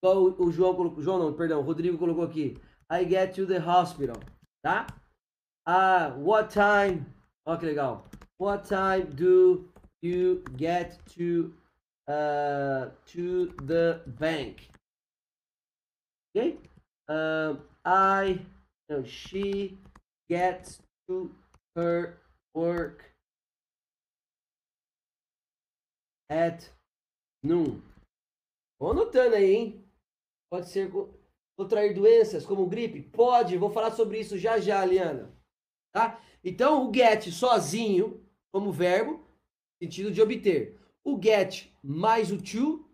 O João colocou. João não, perdão, o Rodrigo colocou aqui. I get to the hospital. Tá? Uh, what time. Olha que legal. What time do you get to uh, to the bank? Okay? Uh, I. No, she gets to her work at noon. Vou anotando aí, hein? Pode ser contrair doenças como gripe? Pode, vou falar sobre isso já já, Liana. Tá? Então, o get sozinho, como verbo, sentido de obter. O get mais o to,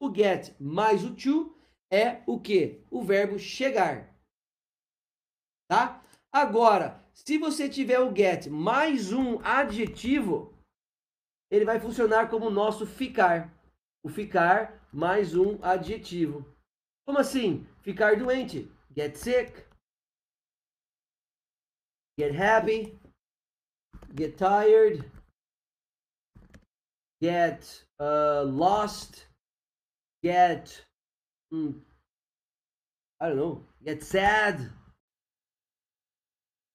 o get mais o to é o que? O verbo chegar. Tá? Agora, se você tiver o get mais um adjetivo, ele vai funcionar como o nosso ficar. O ficar mais um adjetivo. Como assim? Ficar doente. Get sick. Get happy. Get tired. Get uh, lost. Get. Hmm, I don't know. Get sad.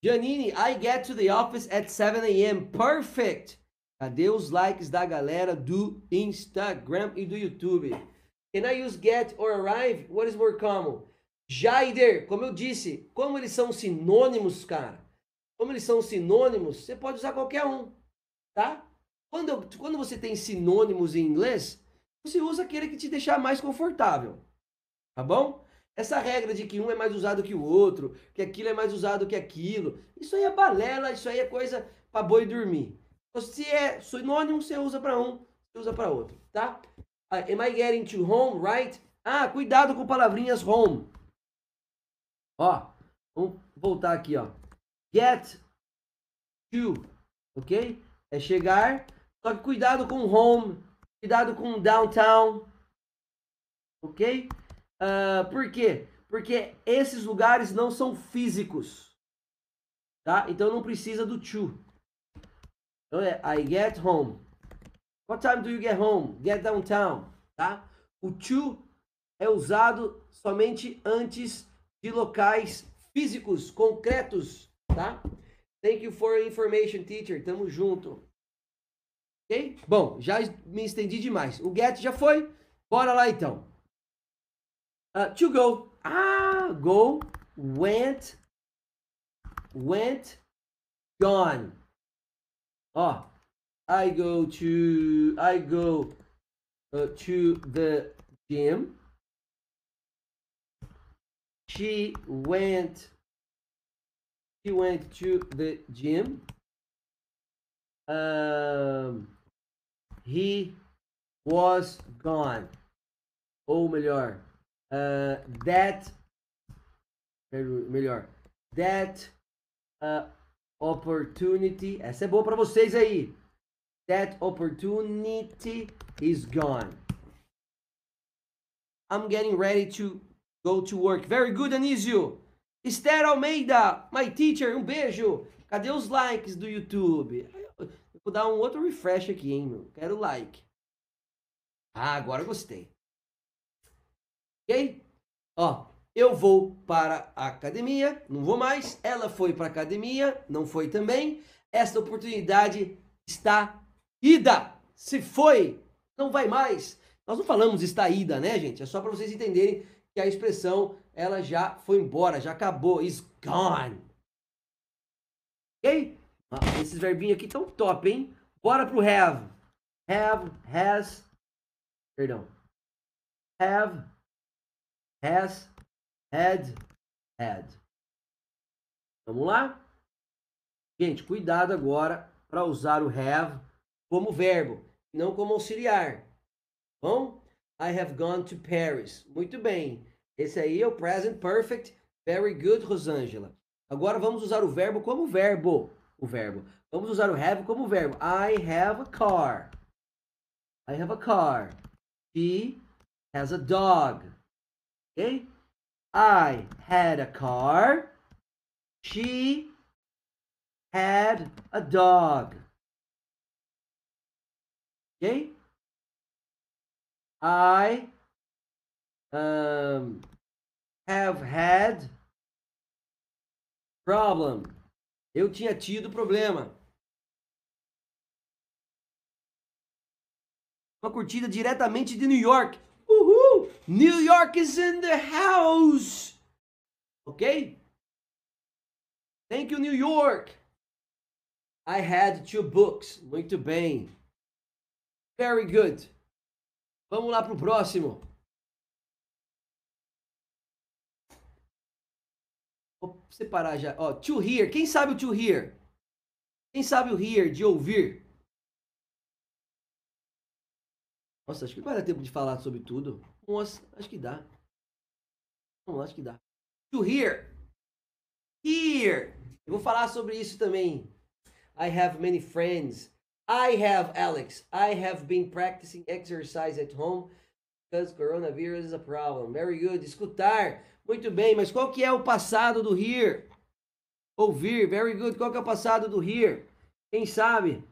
Janine, I get to the office at 7 a.m. Perfect! Cadê os likes da galera do Instagram e do YouTube? Can I use get or arrive? What is more common? Jaider, como eu disse, como eles são sinônimos, cara. como eles são sinônimos, você pode usar qualquer um, tá? Quando, eu- quando você tem sinônimos em inglês, você usa aquele que te deixar mais confortável, tá bom? Essa regra de que um é mais usado que o outro, que aquilo é mais usado que aquilo, isso aí é balela, isso aí é coisa para boi dormir. Se é sinônimo, você usa para um, você usa para outro, tá? Ah, am I getting to home, right? Ah, cuidado com palavrinhas home. Ó, vamos voltar aqui, ó. Get to, ok? É chegar, só que cuidado com home, cuidado com downtown, ok? Ah, por quê? Porque esses lugares não são físicos, tá? Então não precisa do to. Então é I get home. What time do you get home? Get downtown, tá? O to é usado somente antes de locais físicos, concretos, tá? Thank you for information, teacher. Tamo junto. Ok? Bom, já me estendi demais. O get já foi. Bora lá então. Uh, to go. Ah, go, went, went, gone. Oh, I go to, I go uh, to the gym. She went, she went to the gym. Um, he was gone. Ou melhor, uh, that, melhor, that uh, opportunity. Essa é boa para vocês aí. That opportunity is gone. I'm getting ready to go to work. Very good, Anísio. Esther Almeida, my teacher, um beijo. Cadê os likes do YouTube? Vou dar um outro refresh aqui, hein, meu. Quero like. Ah, agora gostei. Ok? Ó, eu vou para a academia, não vou mais. Ela foi para a academia, não foi também. Esta oportunidade está ida. Se foi, não vai mais. Nós não falamos está ida, né, gente? É só para vocês entenderem que a expressão ela já foi embora, já acabou, is gone. Ok? Ah, esses verbinhos aqui estão top, hein? Bora pro have. Have, has, perdão. Have, has, had, had. Vamos lá? Gente, cuidado agora para usar o have como verbo, não como auxiliar. Bom? I have gone to Paris. Muito bem. Esse aí é o present perfect. Very good, Rosângela. Agora vamos usar o verbo como verbo. O verbo. Vamos usar o have como verbo. I have a car. I have a car. She has a dog. Okay? I had a car. She had a dog. Okay? I um, have had problem. Eu tinha tido problema. Uma curtida diretamente de New York. New York is in the house. Ok? Thank you, New York. I had two books. Muito bem. Very good. Vamos lá pro próximo. Vou separar já. Ó, to hear. Quem sabe o to hear? Quem sabe o hear, de ouvir? Nossa, acho que não vai dar tempo de falar sobre tudo. Acho que dá. Não, acho que dá. To hear. Hear. Eu vou falar sobre isso também. I have many friends. I have, Alex, I have been practicing exercise at home because coronavirus is a problem. Very good. Escutar. Muito bem, mas qual que é o passado do hear? Ouvir. Very good. Qual que é o passado do hear? Quem sabe?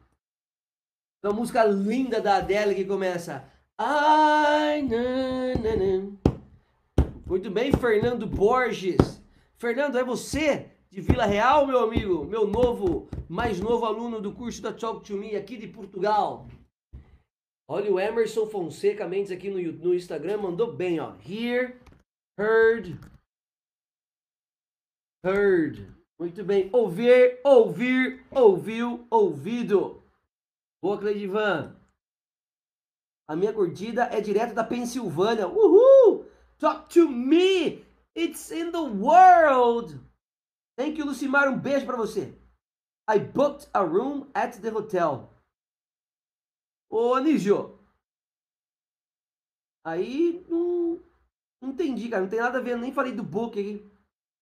Uma música linda da Adele que começa. Ai, na, na, na. Muito bem, Fernando Borges. Fernando, é você de Vila Real, meu amigo? Meu novo, mais novo aluno do curso da Talk to Me aqui de Portugal. Olha o Emerson Fonseca Mendes aqui no, no Instagram, mandou bem, ó. Hear, heard, heard. Muito bem. Ouvir, ouvir, ouviu, ouvido. Boa, Cleidivan. A minha curtida é direto da Pensilvânia. Uhul! Talk to me! It's in the world! Thank you, Lucimar. Um beijo pra você. I booked a room at the hotel. Ô, Anísio. Aí, não, não entendi, cara. Não tem nada a ver. Nem falei do book aqui.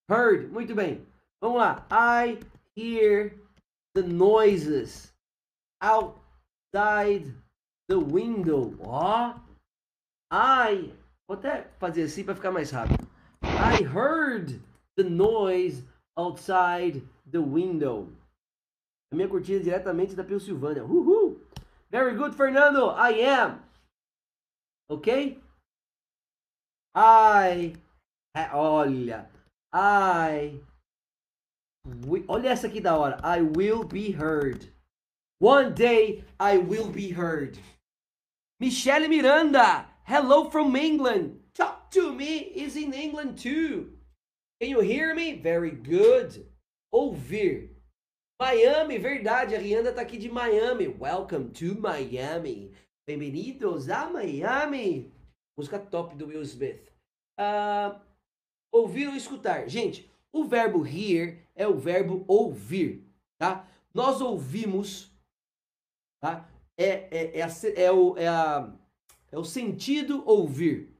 Heard. Muito bem. Vamos lá. I hear the noises outside the window. Ó. I. Vou até fazer assim para ficar mais rápido. I heard the noise outside the window. A minha curtida é diretamente da Pensilvânia. Uhul! Very good, Fernando. I am. Ok? I. Olha. I We, olha essa aqui da hora. I will be heard. One day I will be heard. Michelle Miranda. Hello from England. Talk to me is in England too. Can you hear me? Very good. Ouvir. Miami, verdade. A Rihanna tá aqui de Miami. Welcome to Miami. Bem-vindos a Miami. Música top do Will Smith. Uh, ouvir ou escutar? Gente, o verbo hear é o verbo ouvir, tá? Nós ouvimos, tá? É, é, é, a, é, o, é, a, é o sentido ouvir.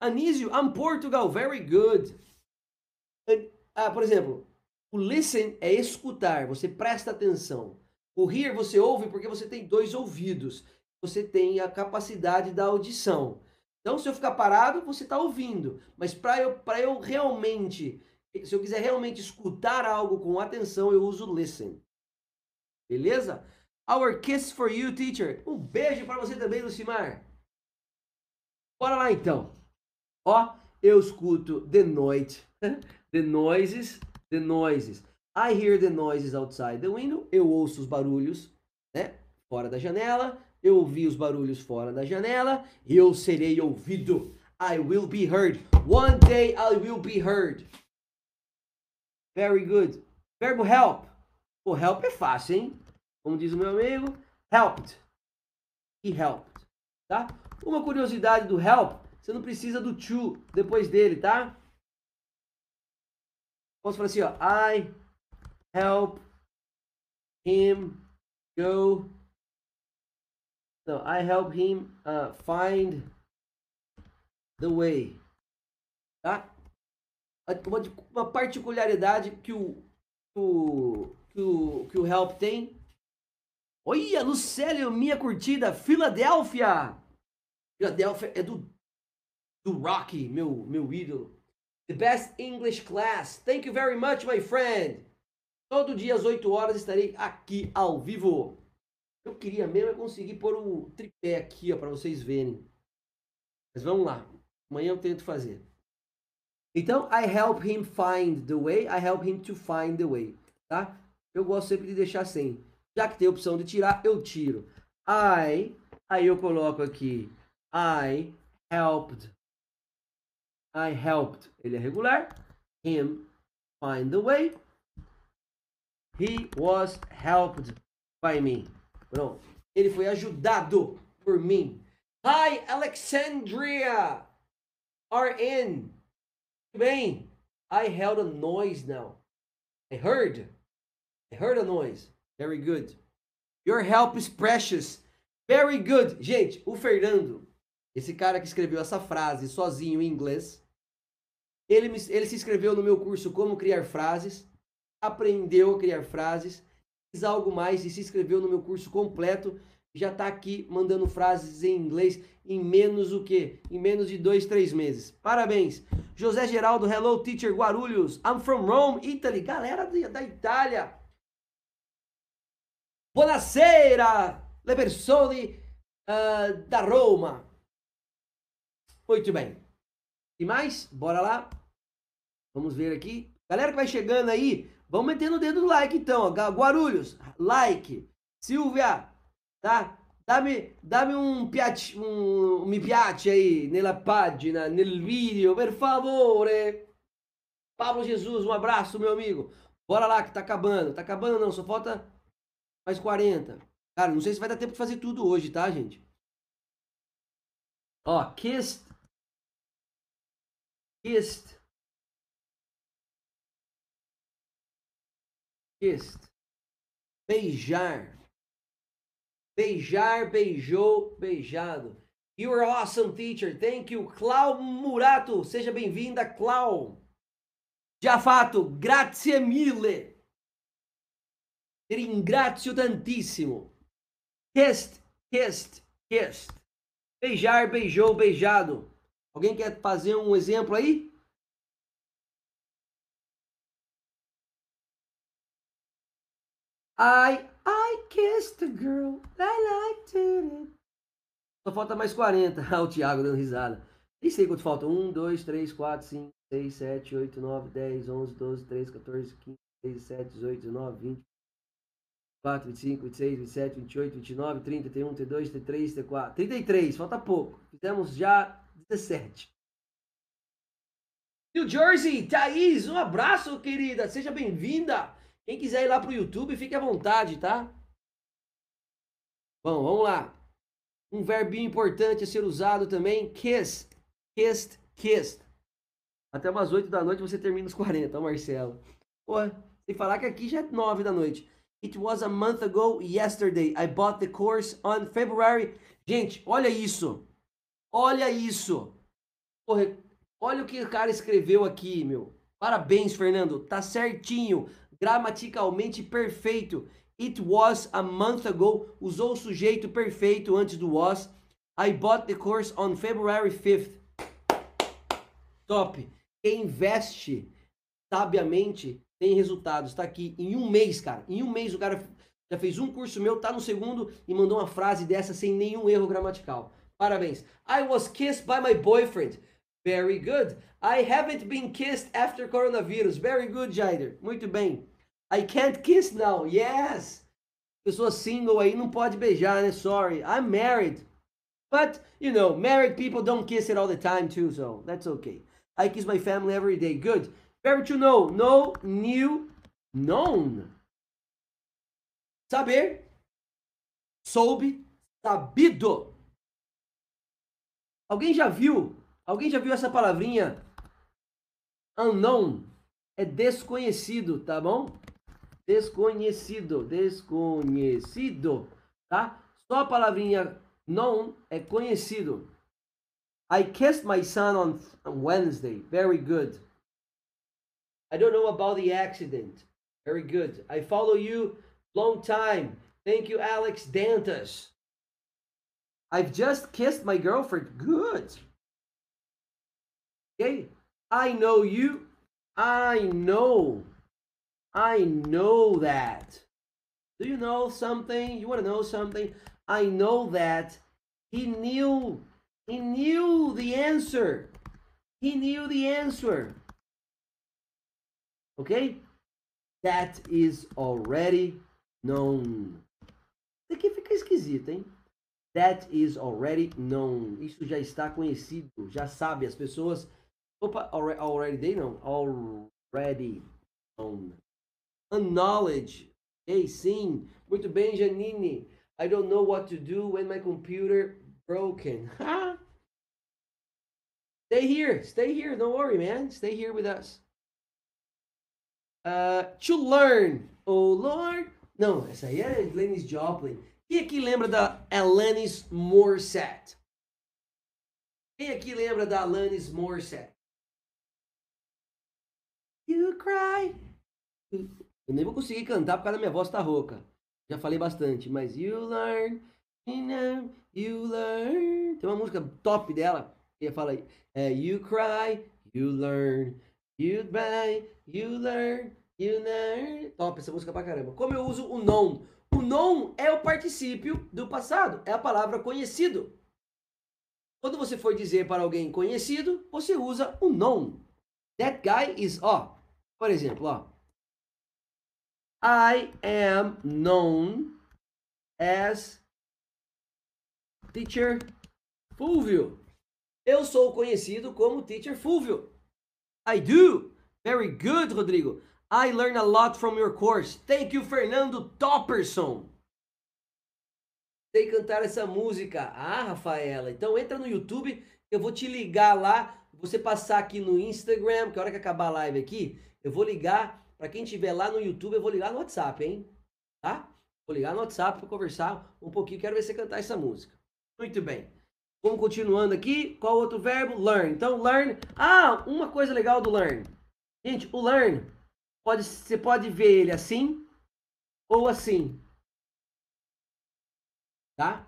Anísio, I'm Portugal, very good. Ah, por exemplo, o listen é escutar, você presta atenção. O hear você ouve porque você tem dois ouvidos. Você tem a capacidade da audição. Então, se eu ficar parado, você está ouvindo. Mas para eu, eu realmente, se eu quiser realmente escutar algo com atenção, eu uso listen. Beleza? Our kiss for you, teacher. Um beijo para você também, Lucimar. Bora lá então. Ó, eu escuto the noite, the noises, the noises. I hear the noises outside the window. Eu ouço os barulhos, né? Fora da janela eu ouvi os barulhos fora da janela, eu serei ouvido. I will be heard. One day I will be heard. Very good. Verbo help. O help é fácil, hein? Como diz o meu amigo, helped. He helped. Tá? Uma curiosidade do help, você não precisa do to depois dele, tá? Posso falar assim, ó. I help him go So I help him uh, find the way. Tá? Uma, uma particularidade que o, o, que o, que o help tem. Olha, Lucélio, minha curtida, Filadélfia. Filadélfia é do, do Rocky, meu, meu ídolo. The best English class. Thank you very much, my friend. Todo dia às 8 horas estarei aqui ao vivo. Eu queria mesmo é conseguir pôr o tripé aqui, ó, para vocês verem. Mas vamos lá. Amanhã eu tento fazer. Então, I help him find the way. I help him to find the way. Tá? Eu gosto sempre de deixar sem. Já que tem a opção de tirar, eu tiro. I. Aí eu coloco aqui. I helped. I helped. Ele é regular. Him find the way. He was helped by me. Pronto. Ele foi ajudado por mim. Hi, Alexandria! RN. Tudo bem? I held a noise now. I heard. I heard a noise. Very good. Your help is precious. Very good. Gente, o Fernando, esse cara que escreveu essa frase sozinho em inglês, ele, ele se inscreveu no meu curso Como Criar Frases, aprendeu a criar frases algo mais e se inscreveu no meu curso completo, já está aqui mandando frases em inglês em menos o que? Em menos de dois, três meses. Parabéns! José Geraldo, hello teacher Guarulhos, I'm from Rome, Italy. Galera da Itália. Buonasera, le persone uh, da Roma. Muito bem. E mais? Bora lá. Vamos ver aqui. Galera que vai chegando aí, Vamos metendo o dedo no like então, ó. Guarulhos, like. Silvia, tá? Dammi, dammi un piace, un mi piace aí nella pagina, nel video, per favore. Pablo Jesus, um abraço, meu amigo. Bora lá que tá acabando. Tá acabando não, só falta mais 40. Cara, não sei se vai dar tempo de fazer tudo hoje, tá, gente? Ó, kissed. Kissed. Kissed. Beijar. Beijar, beijou, beijado. You are awesome, teacher. Thank you. Clau Murato. Seja bem-vinda, Clau. Giafato, grazie mille. Ringrazio tantissimo. Kissed, kissed, kissed. Beijar, beijou, beijado. Alguém quer fazer um exemplo aí? I, I kissed a girl. I liked it. Só falta mais 40. Ah, o Thiago dando risada. Nem sei quanto falta. 1, 2, 3, 4, 5, 6, 7, 8, 9, 10, 11, 12, 13, 14, 15, 16, 17, 18, 19, 20. 24, 25, 26, 27, 28, 29, 30, 31, 32, 33, 34. 33, falta pouco. Fizemos já 17. New Jersey, Thaís, um abraço, querida. Seja bem-vinda. Quem quiser ir lá pro YouTube, fique à vontade, tá? Bom, vamos lá. Um verbinho importante a ser usado também, kiss. Kissed, kissed. Até umas 8 da noite você termina os 40, ó, Marcelo. Pô, sem falar que aqui já é 9 da noite. It was a month ago yesterday. I bought the course on February. Gente, olha isso. Olha isso. Porra, olha o que o cara escreveu aqui, meu. Parabéns, Fernando. Tá certinho. Gramaticalmente perfeito. It was a month ago. Usou o sujeito perfeito antes do was. I bought the course on February 5th. Top. Quem investe sabiamente tem resultados. Tá aqui em um mês, cara. Em um mês o cara já fez um curso meu, tá no segundo e mandou uma frase dessa sem nenhum erro gramatical. Parabéns. I was kissed by my boyfriend. Very good. I haven't been kissed after coronavirus. Very good, Jaider. Muito bem. I can't kiss now. Yes. Pessoa single aí não pode beijar, né? Sorry. I'm married. But, you know, married people don't kiss it all the time too, so that's okay. I kiss my family every day. Good. Verbo to know. Know, knew, known. Saber. Soube. Sabido. Alguém já viu? Alguém já viu essa palavrinha? Unknown. É desconhecido, tá bom? Desconhecido. Desconhecido. Tá? Só a palavrinha known é conhecido. I kissed my son on Wednesday. Very good. I don't know about the accident. Very good. I follow you long time. Thank you, Alex Dantas. I've just kissed my girlfriend. Good. Okay. I know you. I know. I know that. Do you know something? You want to know something? I know that he knew. He knew the answer. He knew the answer. Ok? That is already known. Isso aqui fica esquisito, hein? That is already known. Isso já está conhecido, já sabe. As pessoas. Opa, already, already they know. Already known. Unknowledge. Ei, sim. Muito bem, Janine. I don't know what to do when my computer broken. stay here. Stay here. Don't worry, man. Stay here with us. Uh, to learn. Oh, Lord. Não, essa aí é Lennis Joplin. Quem aqui lembra da Alanis Morissette? Quem aqui lembra da Alanis Morissette? You cry. Eu nem vou conseguir cantar por causa da minha voz tá rouca. Já falei bastante, mas you learn, you know, you learn. Tem uma música top dela que fala aí, é, you cry, you learn, you cry, you learn, you learn. Top essa música pra caramba. Como eu uso o non? O non é o particípio do passado, é a palavra conhecido. Quando você for dizer para alguém conhecido, você usa o non. That guy is, ó, por exemplo, ó. I am known as Teacher Fulvio. Eu sou conhecido como Teacher Fulvio. I do. Very good, Rodrigo. I learn a lot from your course. Thank you, Fernando Topperson. Sei cantar essa música. Ah, Rafaela. Então entra no YouTube, eu vou te ligar lá. Você passar aqui no Instagram, que a hora que acabar a live aqui, eu vou ligar. Para quem estiver lá no YouTube, eu vou ligar no WhatsApp, hein? Tá? Vou ligar no WhatsApp para conversar um pouquinho. Quero ver você cantar essa música. Muito bem. Vamos continuando aqui. Qual outro verbo? Learn. Então, learn. Ah, uma coisa legal do learn. Gente, o learn, pode, você pode ver ele assim ou assim. Tá?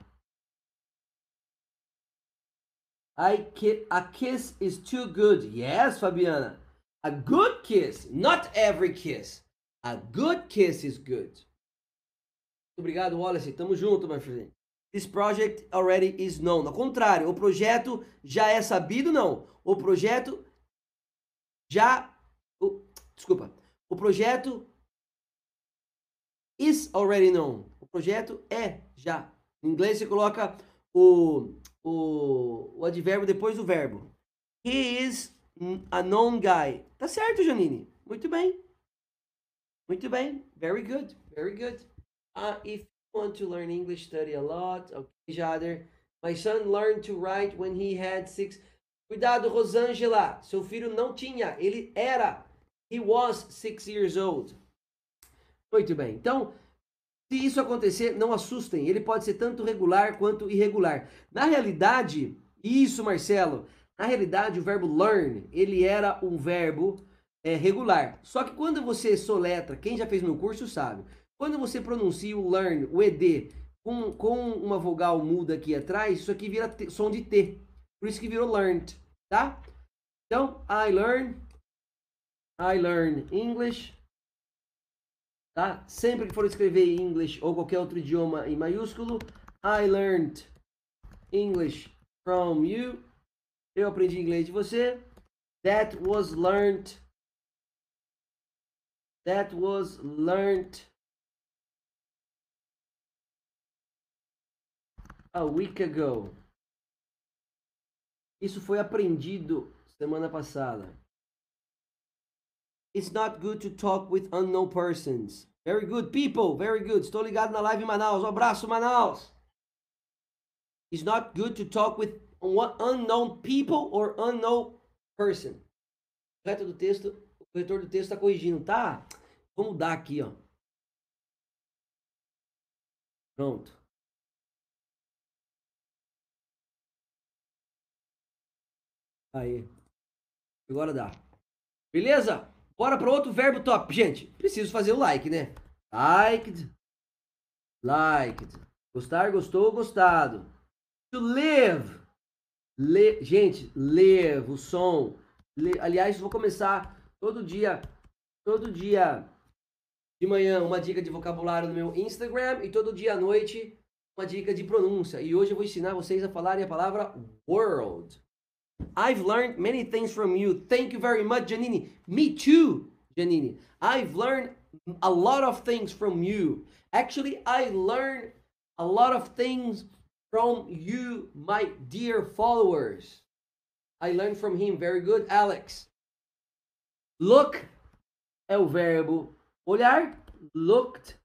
I a kiss is too good. Yes, Fabiana. A good kiss, not every kiss. A good kiss is good. Obrigado, Wallace. Tamo junto, my friend. This project already is known. Ao contrário, o projeto já é sabido, não. O projeto já. Desculpa. O projeto is already known. O projeto é já. Em inglês você coloca o, o, o advérbio depois do verbo. He is a known guy. Tá certo, Janine. Muito bem. Muito bem. Very good. Very good. Uh, if you want to learn English, study a lot. Okay, Jader. My son learned to write when he had six. Cuidado, Rosângela. Seu filho não tinha. Ele era. He was six years old. Muito bem. Então, se isso acontecer, não assustem. Ele pode ser tanto regular quanto irregular. Na realidade, isso, Marcelo. Na realidade, o verbo learn, ele era um verbo é, regular. Só que quando você soletra, quem já fez meu curso sabe, quando você pronuncia o learn, o ed, com, com uma vogal muda aqui atrás, isso aqui vira som de T. Por isso que virou learned, tá? Então, I learn, I learn English, tá? Sempre que for escrever English ou qualquer outro idioma em maiúsculo, I learned English from you. Eu aprendi inglês de você. That was learned. That was learned a week ago. Isso foi aprendido semana passada. It's not good to talk with unknown persons. Very good, people. Very good. Estou ligado na live em Manaus. Um abraço, Manaus. It's not good to talk with unknown people or unknown person. O corretor do texto, o corretor do texto está corrigindo, tá? Vamos mudar aqui, ó. Pronto. Aí. Agora dá. Beleza? Bora para outro verbo top. Gente, preciso fazer o like, né? Liked. Liked. Gostar, gostou, gostado. To live. Le... Gente, live, o som. Le... Aliás, vou começar todo dia, todo dia de manhã uma dica de vocabulário no meu Instagram e todo dia à noite uma dica de pronúncia. E hoje eu vou ensinar vocês a falarem a palavra world. I've learned many things from you. Thank you very much, Janini. Me too, Janini. I've learned a lot of things from you. Actually, I learned a lot of things from you, my dear followers. I learned from him. Very good, Alex. Look é o verbo olhar. Looked.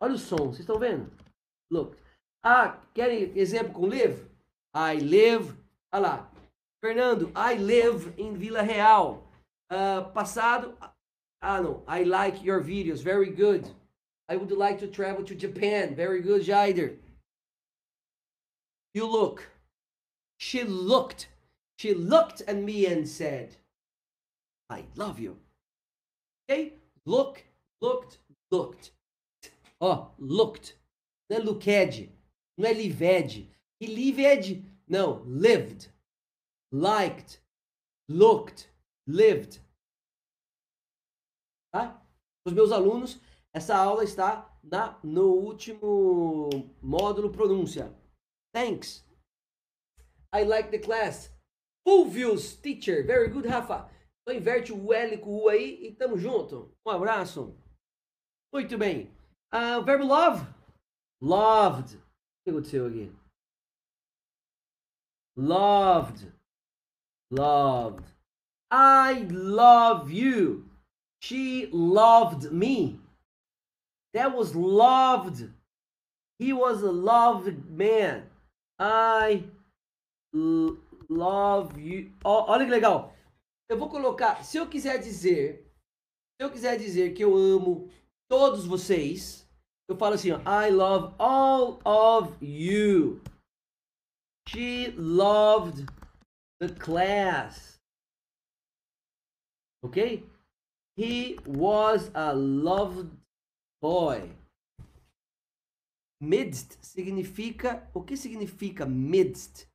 Olha o som, vocês estão vendo? Looked. Ah, querem exemplo com live? I live. Olha lá. Fernando, I live in Vila Real. Uh, passado, ah não, I like your videos, very good. I would like to travel to Japan, very good, Jaider. You look. She looked. She looked at me and said, I love you. Okay? Look, looked, looked. Ó, oh, looked. Não é looked. Não é lived. E lived, não, lived liked, looked, lived. Tá? Os meus alunos, essa aula está na, no último módulo pronúncia. Thanks. I like the class. Fulvius teacher. Very good, Rafa. Então inverte o L com o U aí e tamo junto. Um abraço. Muito bem. Uh, verbo love. Loved. O que aconteceu aqui? Loved loved. I love you. She loved me. That was loved. He was a loved man. I love you. olha que legal. Eu vou colocar, se eu quiser dizer, se eu quiser dizer que eu amo todos vocês, eu falo assim, ó, I love all of you. She loved the class. Ok? He was a loved boy. Midst significa. O que significa midst?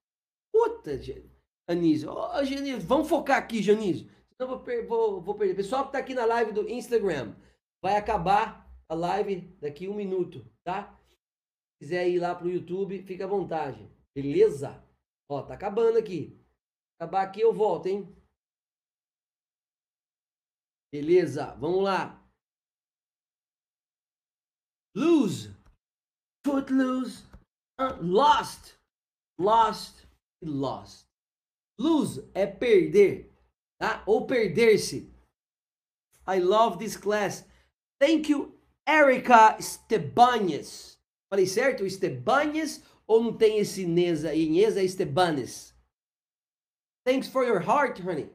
Puta, Anísio. Oh, Janísio, vamos focar aqui, Janísio. Senão vou, vou, vou perder. Pessoal que tá aqui na live do Instagram, vai acabar a live daqui um minuto, tá? Se quiser ir lá pro YouTube, fica à vontade. Beleza? Ó, tá acabando aqui. Acabar aqui eu volto, hein? Beleza, vamos lá. Lose. Footloose. Uh, lost. Lost. Lost. Lose é perder, tá? Ou perder-se. I love this class. Thank you, Erika Estebanez. Falei certo? Estebanez ou não tem esse Nes aí? Nes é Estebanes. Thanks for your heart, honey.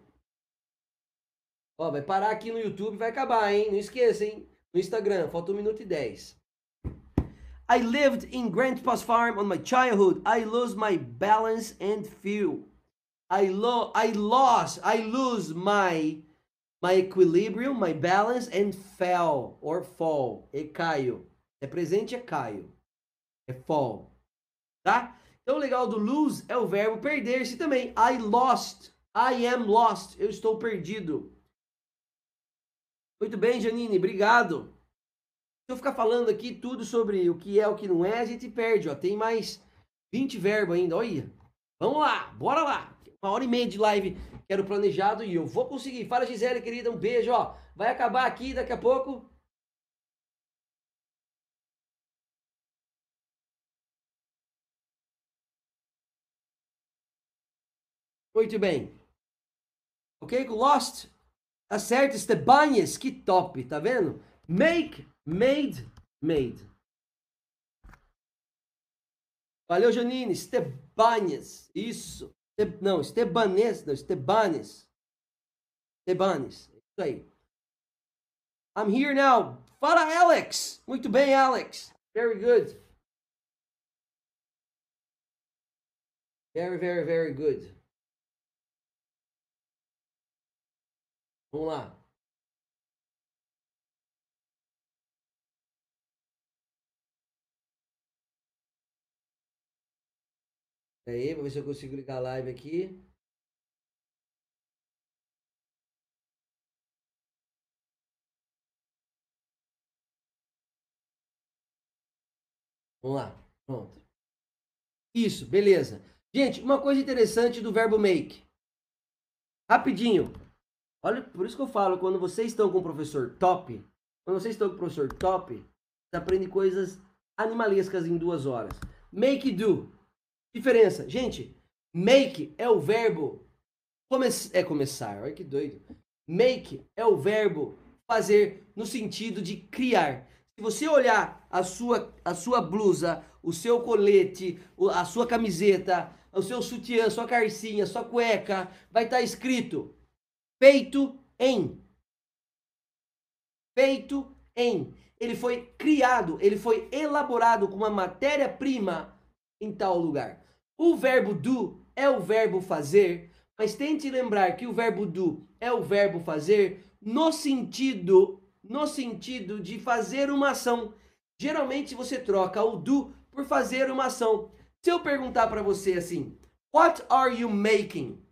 Ó, vai parar aqui no YouTube vai acabar, hein? Não esqueça, hein? No Instagram, falta 1 minuto e 10. I lived in Grandpa's farm on my childhood. I lost my balance and feel. I, lo I lost, I lose my my equilibrium, my balance and fell or fall. E caio. É presente, é caio. É fall. Tá? Então o legal do lose é o verbo perder-se também. I lost. I am lost. Eu estou perdido. Muito bem, Janine, obrigado. Se eu ficar falando aqui tudo sobre o que é o que não é, a gente perde, ó. Tem mais 20 verbos ainda, olha. Vamos lá, bora lá. Uma hora e meia de live que era o planejado e eu vou conseguir. Fala, Gisele, querida, um beijo, ó. Vai acabar aqui daqui a pouco. Muito bem. Ok? Lost Acerta, Estebanhes, que top, tá vendo? Make, made, made. Valeu, Janine. Estebanhes, isso. Não, Estebanes, não, Estebanes. Estebanes, isso aí. I'm here now. Fala, Alex. Muito bem, Alex. Very good. Very, very, very good. Vamos lá. Aí, vou ver se eu consigo ligar a live aqui. Vamos lá. Pronto. Isso, beleza. Gente, uma coisa interessante do verbo make. Rapidinho. Olha, por isso que eu falo, quando vocês estão com o professor top, quando vocês estão com o professor top, você aprende coisas animalescas em duas horas. Make do. Diferença. Gente, make é o verbo come é começar. Olha que doido. Make é o verbo fazer no sentido de criar. Se você olhar a sua, a sua blusa, o seu colete, a sua camiseta, o seu sutiã, sua carcinha, sua cueca, vai estar escrito feito em. Feito em. Ele foi criado, ele foi elaborado com uma matéria-prima em tal lugar. O verbo do é o verbo fazer, mas tente lembrar que o verbo do é o verbo fazer no sentido no sentido de fazer uma ação. Geralmente você troca o do por fazer uma ação. Se eu perguntar para você assim, what are you making?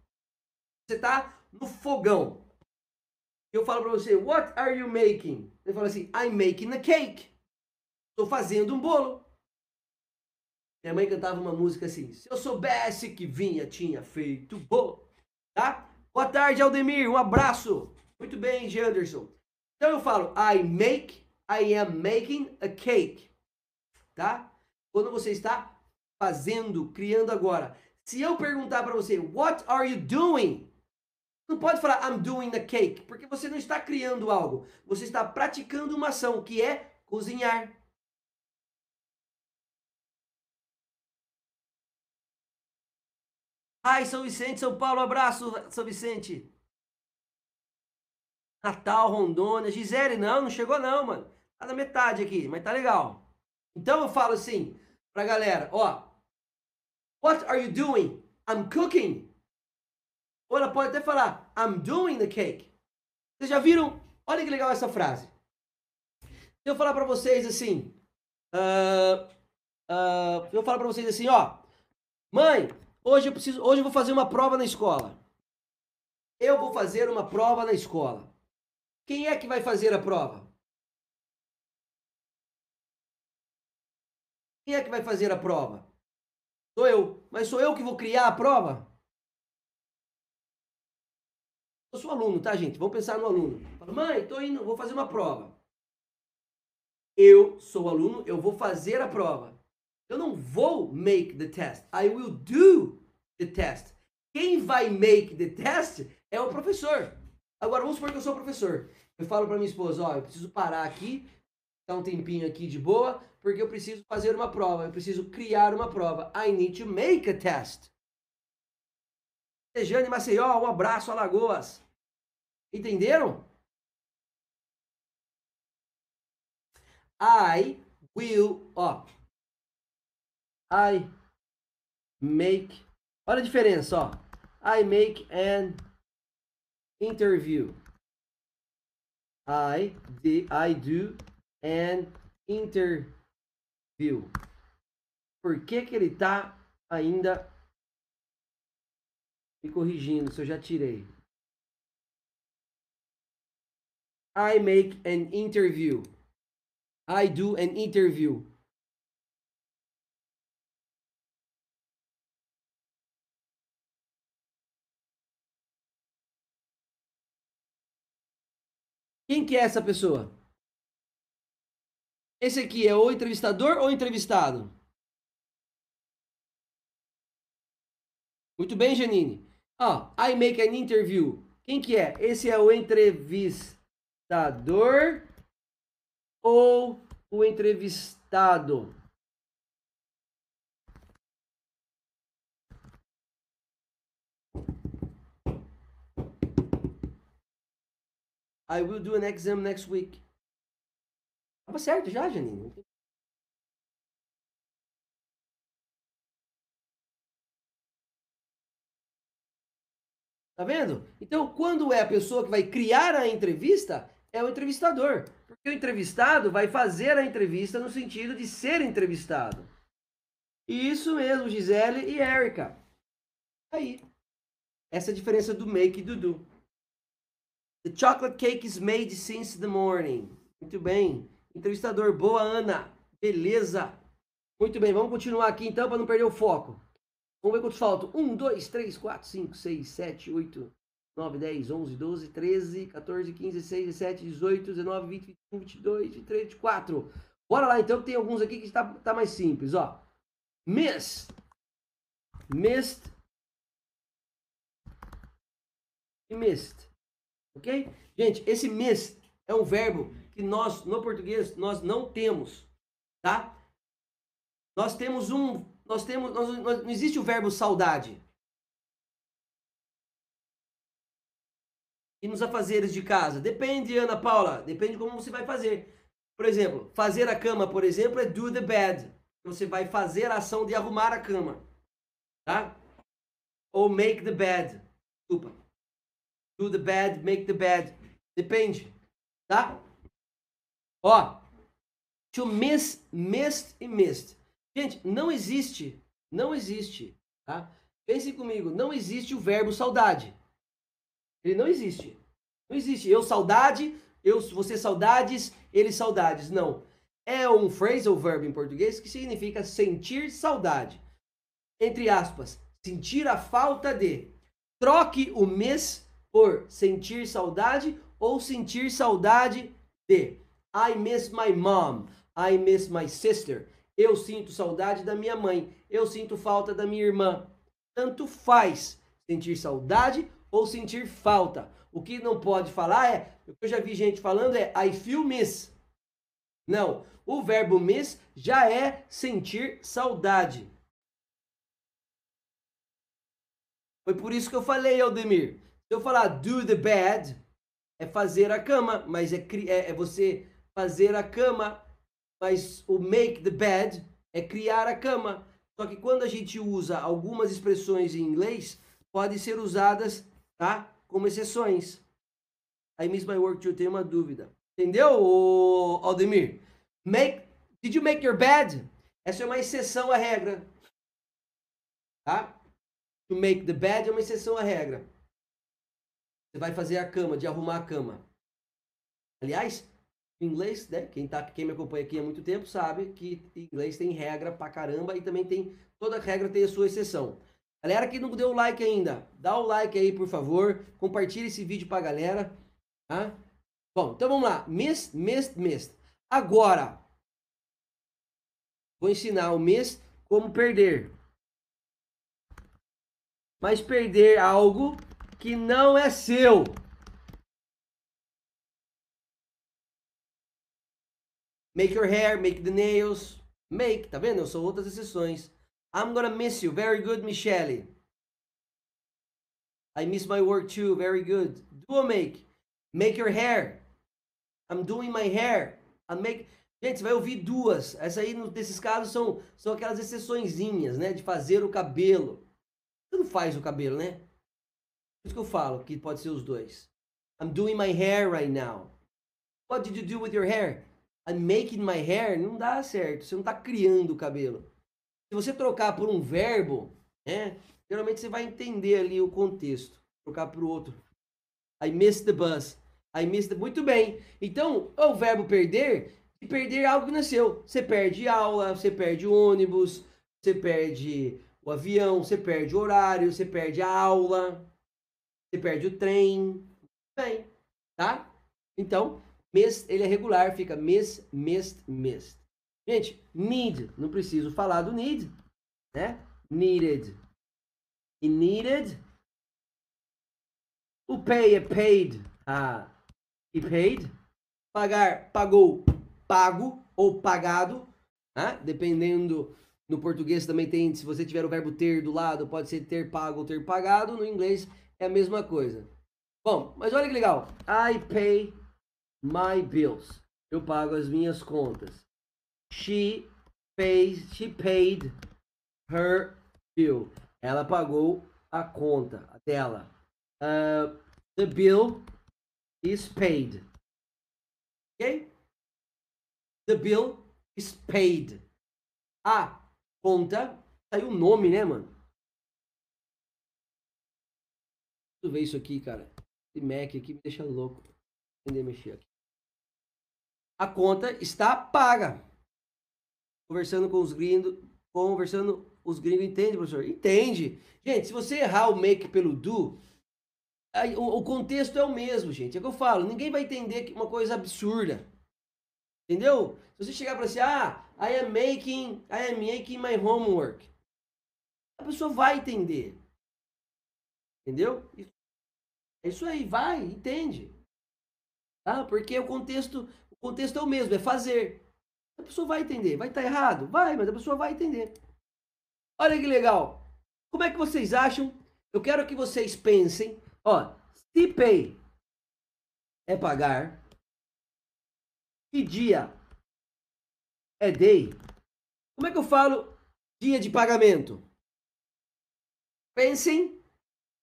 Você está no fogão. Eu falo para você, what are you making? Ele fala assim, I'm making a cake. Estou fazendo um bolo. Minha mãe cantava uma música assim, se eu soubesse que vinha, tinha feito bolo. Tá? Boa tarde, Aldemir, um abraço. Muito bem, Janderson. Então eu falo, I make, I am making a cake. Tá? Quando você está fazendo, criando agora. Se eu perguntar para você, what are you doing? Não pode falar I'm doing the cake, porque você não está criando algo. Você está praticando uma ação que é cozinhar. Ai, São Vicente, São Paulo, abraço, São Vicente. Natal, Rondônia, Gisele, não, não chegou não, mano. Tá na metade aqui, mas tá legal. Então eu falo assim pra galera, ó. What are you doing? I'm cooking. Ou ela pode até falar, I'm doing the cake. Vocês já viram? Olha que legal essa frase. Eu vou falar pra vocês assim. Uh, uh, eu falar pra vocês assim, ó. Mãe, hoje eu preciso, hoje eu vou fazer uma prova na escola. Eu vou fazer uma prova na escola. Quem é que vai fazer a prova? Quem é que vai fazer a prova? Sou eu. Mas sou eu que vou criar a prova? Eu sou aluno, tá, gente? Vamos pensar no aluno. Fala, mãe, tô indo, vou fazer uma prova. Eu sou aluno, eu vou fazer a prova. Eu não vou make the test. I will do the test. Quem vai make the test é o professor. Agora, vamos supor que eu sou professor. Eu falo para minha esposa, ó, eu preciso parar aqui, dar um tempinho aqui de boa, porque eu preciso fazer uma prova, eu preciso criar uma prova. I need to make a test. Jane Maceió, um abraço, Alagoas. Entenderam? I will, ó. I make, olha a diferença, ó. I make an interview. I, I do an interview. Por que, que ele está ainda me corrigindo se eu já tirei? I make an interview. I do an interview. Quem que é essa pessoa? Esse aqui é o entrevistador ou entrevistado? Muito bem, Janine. Ó, oh, I make an interview. Quem que é? Esse é o entrevistador ou o entrevistado? I will do an exam next week. Tava certo já, Janine. Tá vendo? Então, quando é a pessoa que vai criar a entrevista, é o entrevistador. Porque o entrevistado vai fazer a entrevista no sentido de ser entrevistado. Isso mesmo, Gisele e Erika. Aí. Essa é a diferença do make e do do. The chocolate cake is made since the morning. Muito bem. Entrevistador, boa, Ana. Beleza. Muito bem, vamos continuar aqui então para não perder o foco. Vamos ver quantos faltam. 1, 2, 3, 4, 5, 6, 7, 8, 9, 10, 11, 12, 13, 14, 15, 16, 17, 18, 19, 20, 21, 22, 23, 24. Bora lá então, tem alguns aqui que está tá mais simples, ó. Miss. Missed. E missed. Ok? Gente, esse miss é um verbo que nós, no português, nós não temos, tá? Nós temos um, nós temos, nós, nós, não existe o verbo saudade. E nos afazeres de casa? Depende, Ana Paula, depende como você vai fazer. Por exemplo, fazer a cama, por exemplo, é do the bed. Você vai fazer a ação de arrumar a cama, tá? Ou make the bed. Desculpa. Do the bed, make the bed. Depende, tá? Ó, to miss, missed e missed. Gente, não existe, não existe, tá? Pense comigo, não existe o verbo saudade. Ele não existe. Não existe. Eu saudade, eu você saudades, ele saudades. Não. É um phrasal verb em português que significa sentir saudade. Entre aspas, sentir a falta de. Troque o miss por sentir saudade ou sentir saudade de. I miss my mom. I miss my sister. Eu sinto saudade da minha mãe. Eu sinto falta da minha irmã. Tanto faz sentir saudade ou sentir falta. O que não pode falar é, o que eu já vi gente falando é I feel miss. Não, o verbo miss já é sentir saudade. Foi por isso que eu falei, Aldemir. Se eu falar do the bed, é fazer a cama, mas é, é, é você fazer a cama, mas o make the bed é criar a cama. Só que quando a gente usa algumas expressões em inglês, podem ser usadas, tá? Como exceções. I miss my work too, tenho uma dúvida. Entendeu, Aldemir? Make, did you make your bed? Essa é uma exceção à regra. Tá? To make the bed é uma exceção à regra. Você vai fazer a cama, de arrumar a cama. Aliás, em inglês, né? Quem, tá, quem me acompanha aqui há muito tempo sabe que inglês tem regra pra caramba e também tem. Toda regra tem a sua exceção. Galera que não deu o like ainda, dá o like aí, por favor. Compartilha esse vídeo pra galera. Tá? Bom, então vamos lá. Missed, missed, missed. Agora, vou ensinar o miss como perder. Mas perder algo que não é seu. Make your hair, make the nails. Make, tá vendo? São outras exceções. I'm gonna miss you. Very good, Michelle. I miss my work too. Very good. Do a make. Make your hair. I'm doing my hair. I make. Gente, você vai ouvir duas. Essa aí, nesses casos, são, são aquelas exceçõezinhas, né? De fazer o cabelo. Você não faz o cabelo, né? Por isso que eu falo que pode ser os dois. I'm doing my hair right now. What did you do with your hair? I'm making my hair. Não dá certo. Você não está criando o cabelo. Se você trocar por um verbo, né? Geralmente você vai entender ali o contexto. Trocar o outro. I missed the bus. I missed the... Muito bem. Então, o verbo perder, e perder algo que nasceu. Você perde aula, você perde ônibus, você perde o avião, você perde o horário, você perde a aula. Você perde o trem. Bem, tá? Então, mês, ele é regular, fica mês, mês, mês. Gente, need, não preciso falar do need, né? Needed. E needed. O pay é paid. Ah, e paid. Pagar, pagou, pago ou pagado. Né? Dependendo, no português também tem, se você tiver o verbo ter do lado, pode ser ter pago ou ter pagado. No inglês é a mesma coisa. Bom, mas olha que legal. I pay my bills. Eu pago as minhas contas. She pays, she paid her bill. Ela pagou a conta dela. Uh, the bill is paid. Ok? The bill is paid. A conta, saiu o nome, né, mano? Tu ver isso aqui, cara. Esse Mac aqui me deixa louco. Entender mexer aqui. A conta está paga. Conversando com os gringos. Conversando, os gringos entendem, professor? Entende. Gente, se você errar o make pelo do, aí, o, o, contexto é o mesmo, gente. É o que eu falo. Ninguém vai entender uma coisa absurda. Entendeu? Se você chegar para assim, ah, I am making, I am making my homework. A pessoa vai entender. Entendeu? É isso aí, vai, entende. Tá? Porque o contexto, o contexto é o mesmo, é fazer. A pessoa vai entender. Vai estar tá errado? Vai, mas a pessoa vai entender. Olha que legal. Como é que vocês acham? Eu quero que vocês pensem. Ó, se pay é pagar. Que dia é day? Como é que eu falo dia de pagamento? Pensem,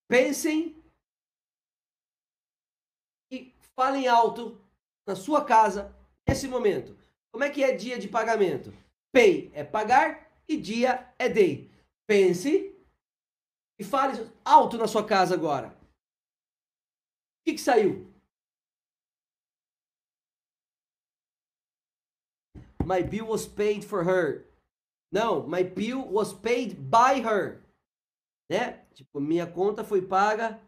pensem Falem alto na sua casa nesse momento. Como é que é dia de pagamento? Pay é pagar e dia é day. Pense e fale alto na sua casa agora. O que, que saiu? My bill was paid for her. Não, my bill was paid by her. Né? Tipo, minha conta foi paga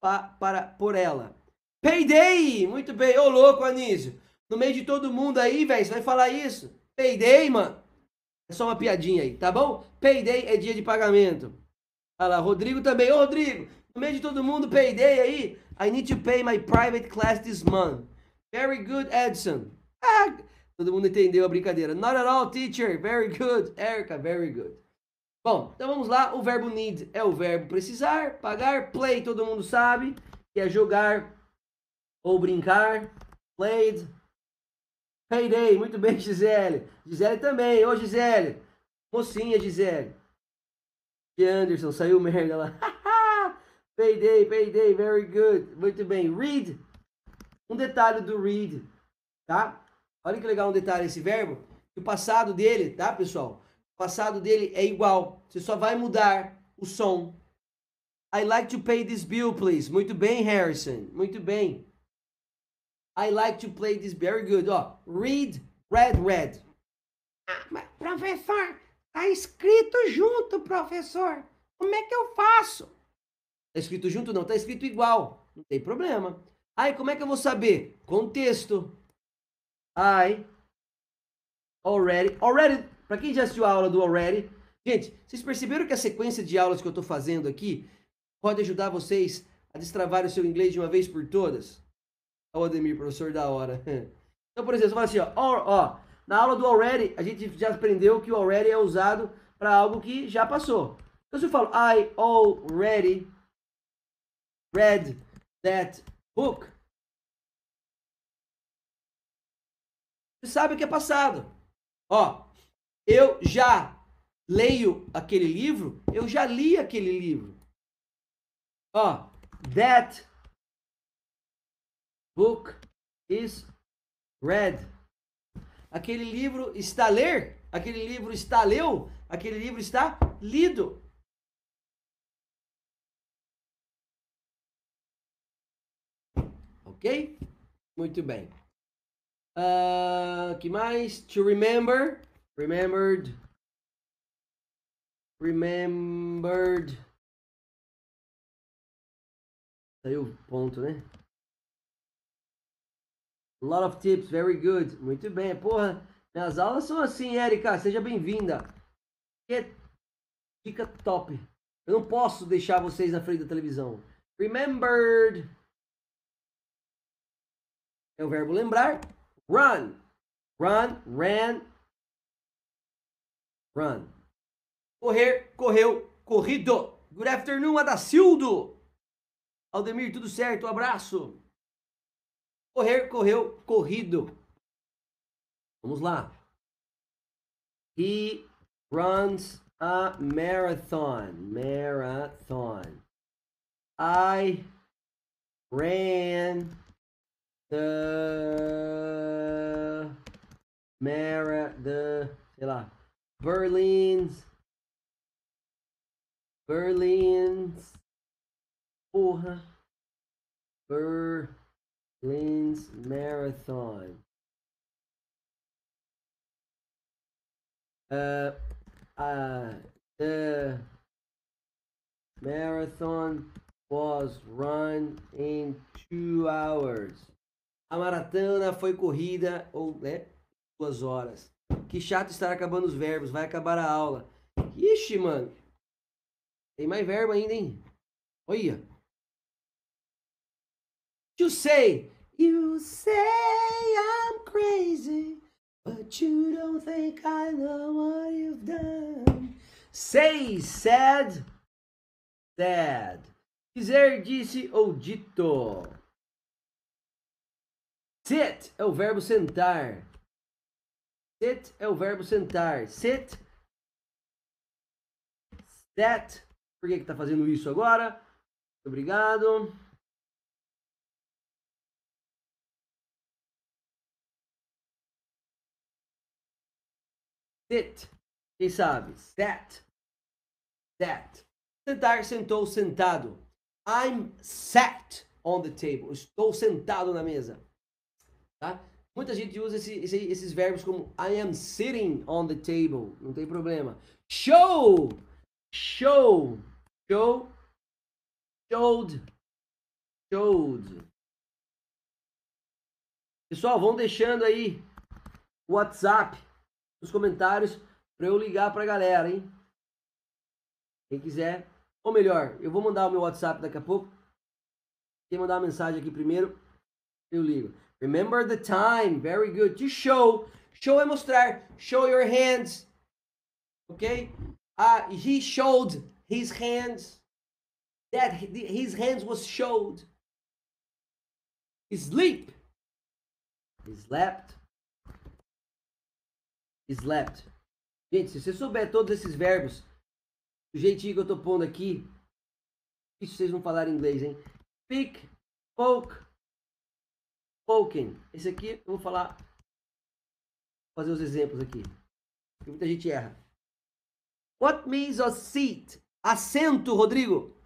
pa, para por ela. Payday! Muito bem. Ô, louco, Anísio. No meio de todo mundo aí, velho, você vai falar isso? Payday, mano. É só uma piadinha aí, tá bom? Payday é dia de pagamento. Olha lá, Rodrigo também. Ô, Rodrigo, No meio de todo mundo, payday aí. I need to pay my private class this month. Very good, Edson. Ah, todo mundo entendeu a brincadeira. Not at all, teacher. Very good. Erica, very good. Bom, então vamos lá. O verbo need é o verbo precisar, pagar. Play, todo mundo sabe, que é jogar ou brincar. Played. Payday, muito bem, Gisele. Gisele também. Ô, Gisele. Mocinha, Gisele. E Anderson, saiu merda lá. payday, payday, very good. Muito bem. Read. Um detalhe do read, tá? Olha que legal um detalhe esse verbo. O passado dele, tá, pessoal? O passado dele é igual. Você só vai mudar o som. I like to pay this bill, please. Muito bem, Harrison. Muito bem. I like to play this. Very good. Ó, read, read, read. Ah, professor, tá escrito junto, professor. Como é que eu faço? Tá escrito junto? Não, tá escrito igual. Não tem problema. Aí, como é que eu vou saber? Contexto. I already. Already. Para quem já assistiu a aula do already. Gente, vocês perceberam que a sequência de aulas que eu estou fazendo aqui pode ajudar vocês a destravar o seu inglês de uma vez por todas? O Ademir, professor da hora. Então, por exemplo, você fala assim, ó, ó, na aula do already, a gente já aprendeu que o already é usado para algo que já passou. Então, se eu falo, I already read that book, você sabe que é passado. Ó, eu já leio aquele livro, eu já li aquele livro. Ó, that book is read. Aquele livro está a ler, aquele livro está leu, aquele livro está lido. Ok? Muito bem. Uh, que mais? To remember. Remembered. Remembered. Saiu o ponto, né? Lot of tips, very good. Muito bem. Porra, minhas aulas são assim, Erika. Seja bem-vinda. Dica top. Eu não posso deixar vocês na frente da televisão. Remembered. É o verbo lembrar. Run. Run, ran. Run. Correr, correu, corrido. Good afternoon, Adacildo. Aldemir, tudo certo? Um abraço. Correr, correu, corrido. Vamos lá. He runs a marathon. Marathon. I ran the mara the sei lá Berlin's Berlin's porra Berlin's marathon uh uh the marathon was run in two hours A maratona foi corrida, ou, né, duas horas. Que chato estar acabando os verbos, vai acabar a aula. Ixi, mano. Tem mais verbo ainda, hein? Olha. You say, you say I'm crazy, but you don't think I know what you've done. Say, said, said. Dizer, disse ou dito. Sit é o verbo sentar. Sit é o verbo sentar. Sit. Sat. Por que está fazendo isso agora? Obrigado. Sit. Quem sabe? Sat. Sat. Sentar, sentou, sentado. I'm sat on the table. Estou sentado na mesa. Tá? Muita gente usa esse, esse, esses verbos como I am sitting on the table. Não tem problema. Show! Show! Show! Showed! Showed! Pessoal, vão deixando aí WhatsApp nos comentários para eu ligar para a galera, hein? Quem quiser Ou melhor, eu vou mandar o meu WhatsApp daqui a pouco. Quem mandar uma mensagem aqui primeiro, eu ligo. Remember the time. Very good. To show. Show é mostrar. Show your hands. Ok? Uh, he showed his hands. That his hands was showed. Sleep. He slept. Slept. Gente, se você souber todos esses verbos, do jeitinho que eu tô pondo aqui, isso vocês vão falar em inglês, hein? Speak, spoke, spoken. Esse aqui eu vou falar, fazer os exemplos aqui. Porque muita gente erra. What means a seat? Assento, Rodrigo.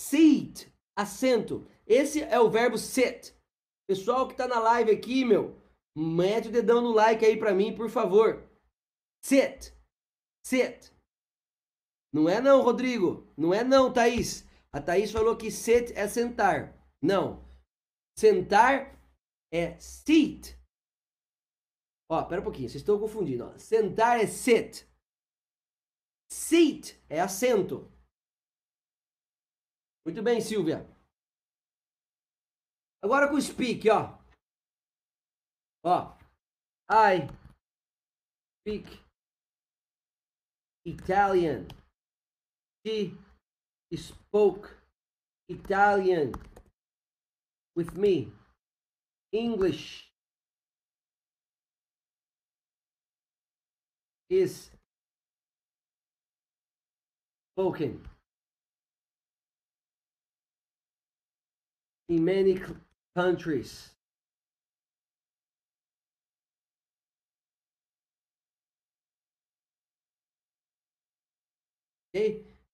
Seat, assento. Esse é o verbo sit. Pessoal que tá na live aqui, meu, mete o dedão no like aí pra mim, por favor. Sit. Sit. Não é não, Rodrigo. Não é não, Thaís. A Thaís falou que sit é sentar. Não. Sentar é sit. Ó, pera um pouquinho, vocês estão confundindo. Ó. Sentar é sit. Seat é assento. Muito bem, Silvia. Agora com speak, ó. I speak Italian. She spoke Italian with me. English is spoken in many countries.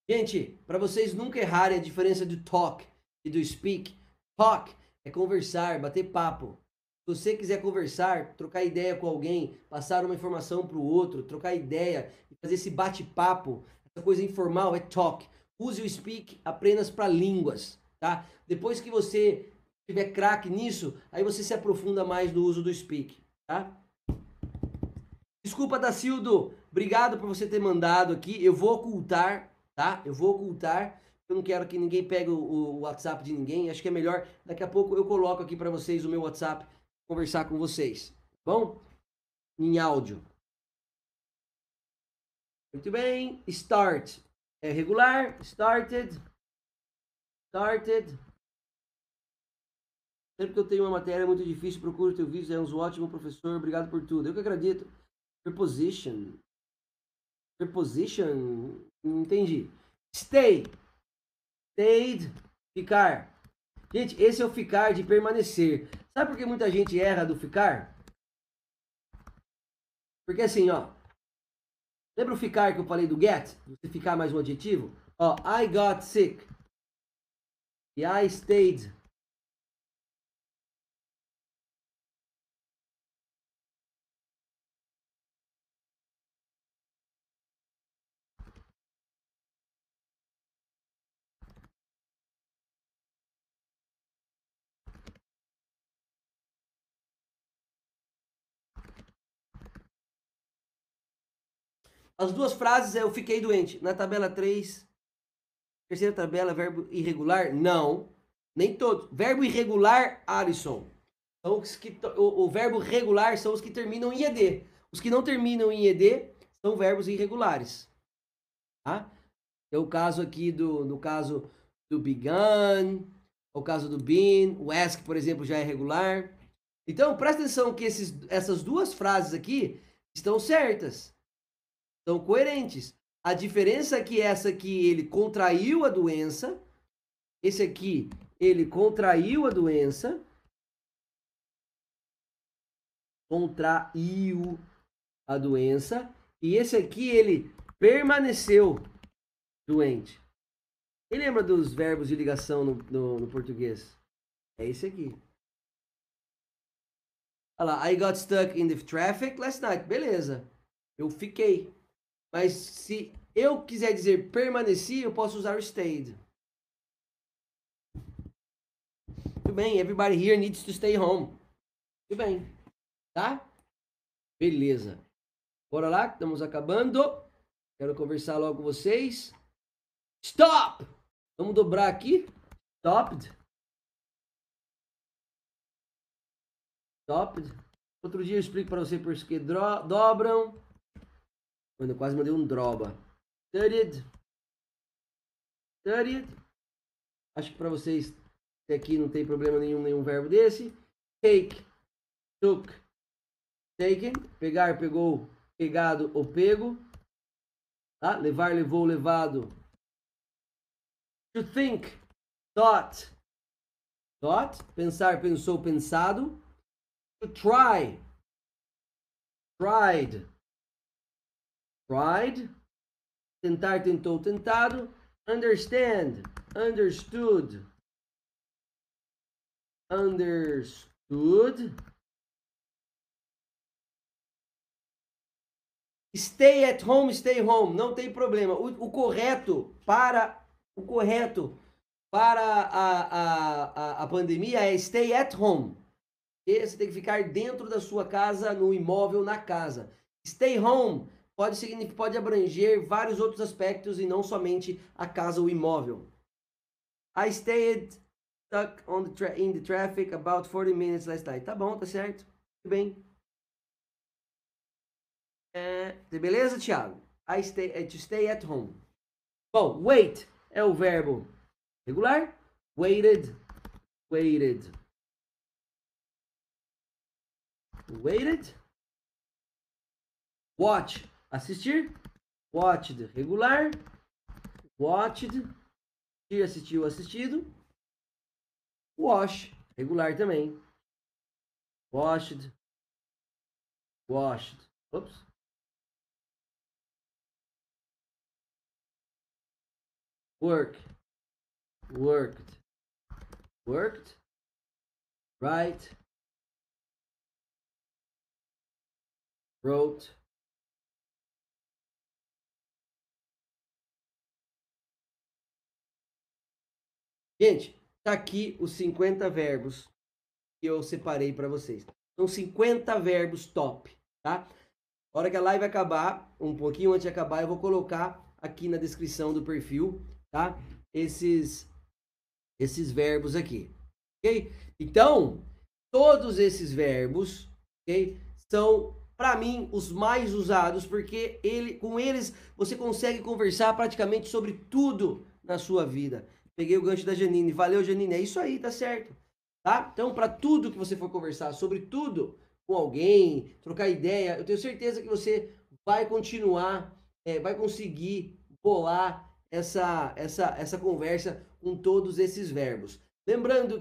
Gente, para vocês nunca errarem a diferença do talk e do speak. Talk é conversar, bater papo. Se você quiser conversar, trocar ideia com alguém, passar uma informação para o outro, trocar ideia e fazer esse bate-papo, essa coisa informal é talk. Use o speak apenas para línguas, tá? Depois que você tiver craque nisso, aí você se aprofunda mais no uso do speak, tá? Desculpa, Dacildo. Obrigado por você ter mandado aqui. Eu vou ocultar, tá? Eu vou ocultar. Eu não quero que ninguém pegue o, o WhatsApp de ninguém. Acho que é melhor. Daqui a pouco eu coloco aqui para vocês o meu WhatsApp, conversar com vocês. Tá bom? Em áudio. Muito bem. Start. É regular. Started. Started. Sempre que eu tenho uma matéria muito difícil, procuro teu vídeo. É um ótimo professor. Obrigado por tudo. Eu que acredito. Preposition. Preposition. Entendi. Stay. Stayed. Ficar. Gente, esse é o ficar de permanecer. Sabe por que muita gente erra do ficar? Porque assim, ó. Lembra o ficar que eu falei do get? Você ficar mais um adjetivo? Ó, I got sick. E I stayed As duas frases é eu fiquei doente. Na tabela 3, terceira tabela, verbo irregular? Não. Nem todos. Verbo irregular, Alisson. São os que, o, o verbo regular são os que terminam em ED. Os que não terminam em ED são verbos irregulares. Tá? É o caso aqui do, no caso do begun, o caso do been, o ask, por exemplo, já é regular. Então, presta atenção que esses, essas duas frases aqui estão certas são coerentes. A diferença é que essa aqui ele contraiu a doença, esse aqui ele contraiu a doença, contraiu a doença, e esse aqui ele permaneceu doente. Quem lembra dos verbos de ligação no, no, no português? É esse aqui. Olha lá, I got stuck in the traffic last night. Beleza. Eu fiquei. Mas se eu quiser dizer permaneci, eu posso usar o stayed. Tudo bem, everybody here needs to stay home. Tudo bem, tá? Beleza. Bora lá, estamos acabando. Quero conversar logo com vocês. Stop! Vamos dobrar aqui. Stopped. Stopped. Outro dia eu explico para você por que dobram. Quando eu quase mandei um droba. Studied. Studied. Acho que para vocês aqui não tem problema nenhum, nenhum verbo desse. Take, took, taken. Pegar, pegou, pegado ou pego. Tá? Levar, levou, levado. To think, thought, thought. Pensar, pensou, pensado. To try, tried, tried. Tentar, tentou, tentado. Understand, understood, understood. Stay at home, stay home, não tem problema. O, o correto para o correto para a, a, a, a pandemia é stay at home. E você tem que ficar dentro da sua casa, no imóvel, na casa. Stay home pode pode abranger vários outros aspectos e não somente a casa, o imóvel. I stayed stuck on the in the traffic about 40 minutes last night. Tá bom, tá certo. Tudo bem. É, beleza, Thiago? I stay, é to stay at home. Bom, wait é o verbo regular. Waited, waited. Waited. Watch, assistir. Watched, regular. Watched, assistiu, assistido. Wash, regular também. Washed, washed. Oops. work, worked, worked, write, wrote, Gente, tá aqui os 50 verbos que eu separei para vocês. São 50 verbos top, tá? A hora que a live acabar, um pouquinho antes de acabar, eu vou colocar aqui na descrição do perfil tá? Esses esses verbos aqui, ok? Então, todos esses verbos, ok? São para mim os mais usados porque ele com eles você consegue conversar praticamente sobre tudo na sua vida. Peguei o gancho da Janine, valeu Janine, é isso aí, tá certo? Tá? Então, para tudo que você for conversar sobre tudo com alguém, trocar ideia, eu tenho certeza que você vai continuar, é, vai conseguir bolar essa, essa, essa conversa com todos esses verbos. Lembrando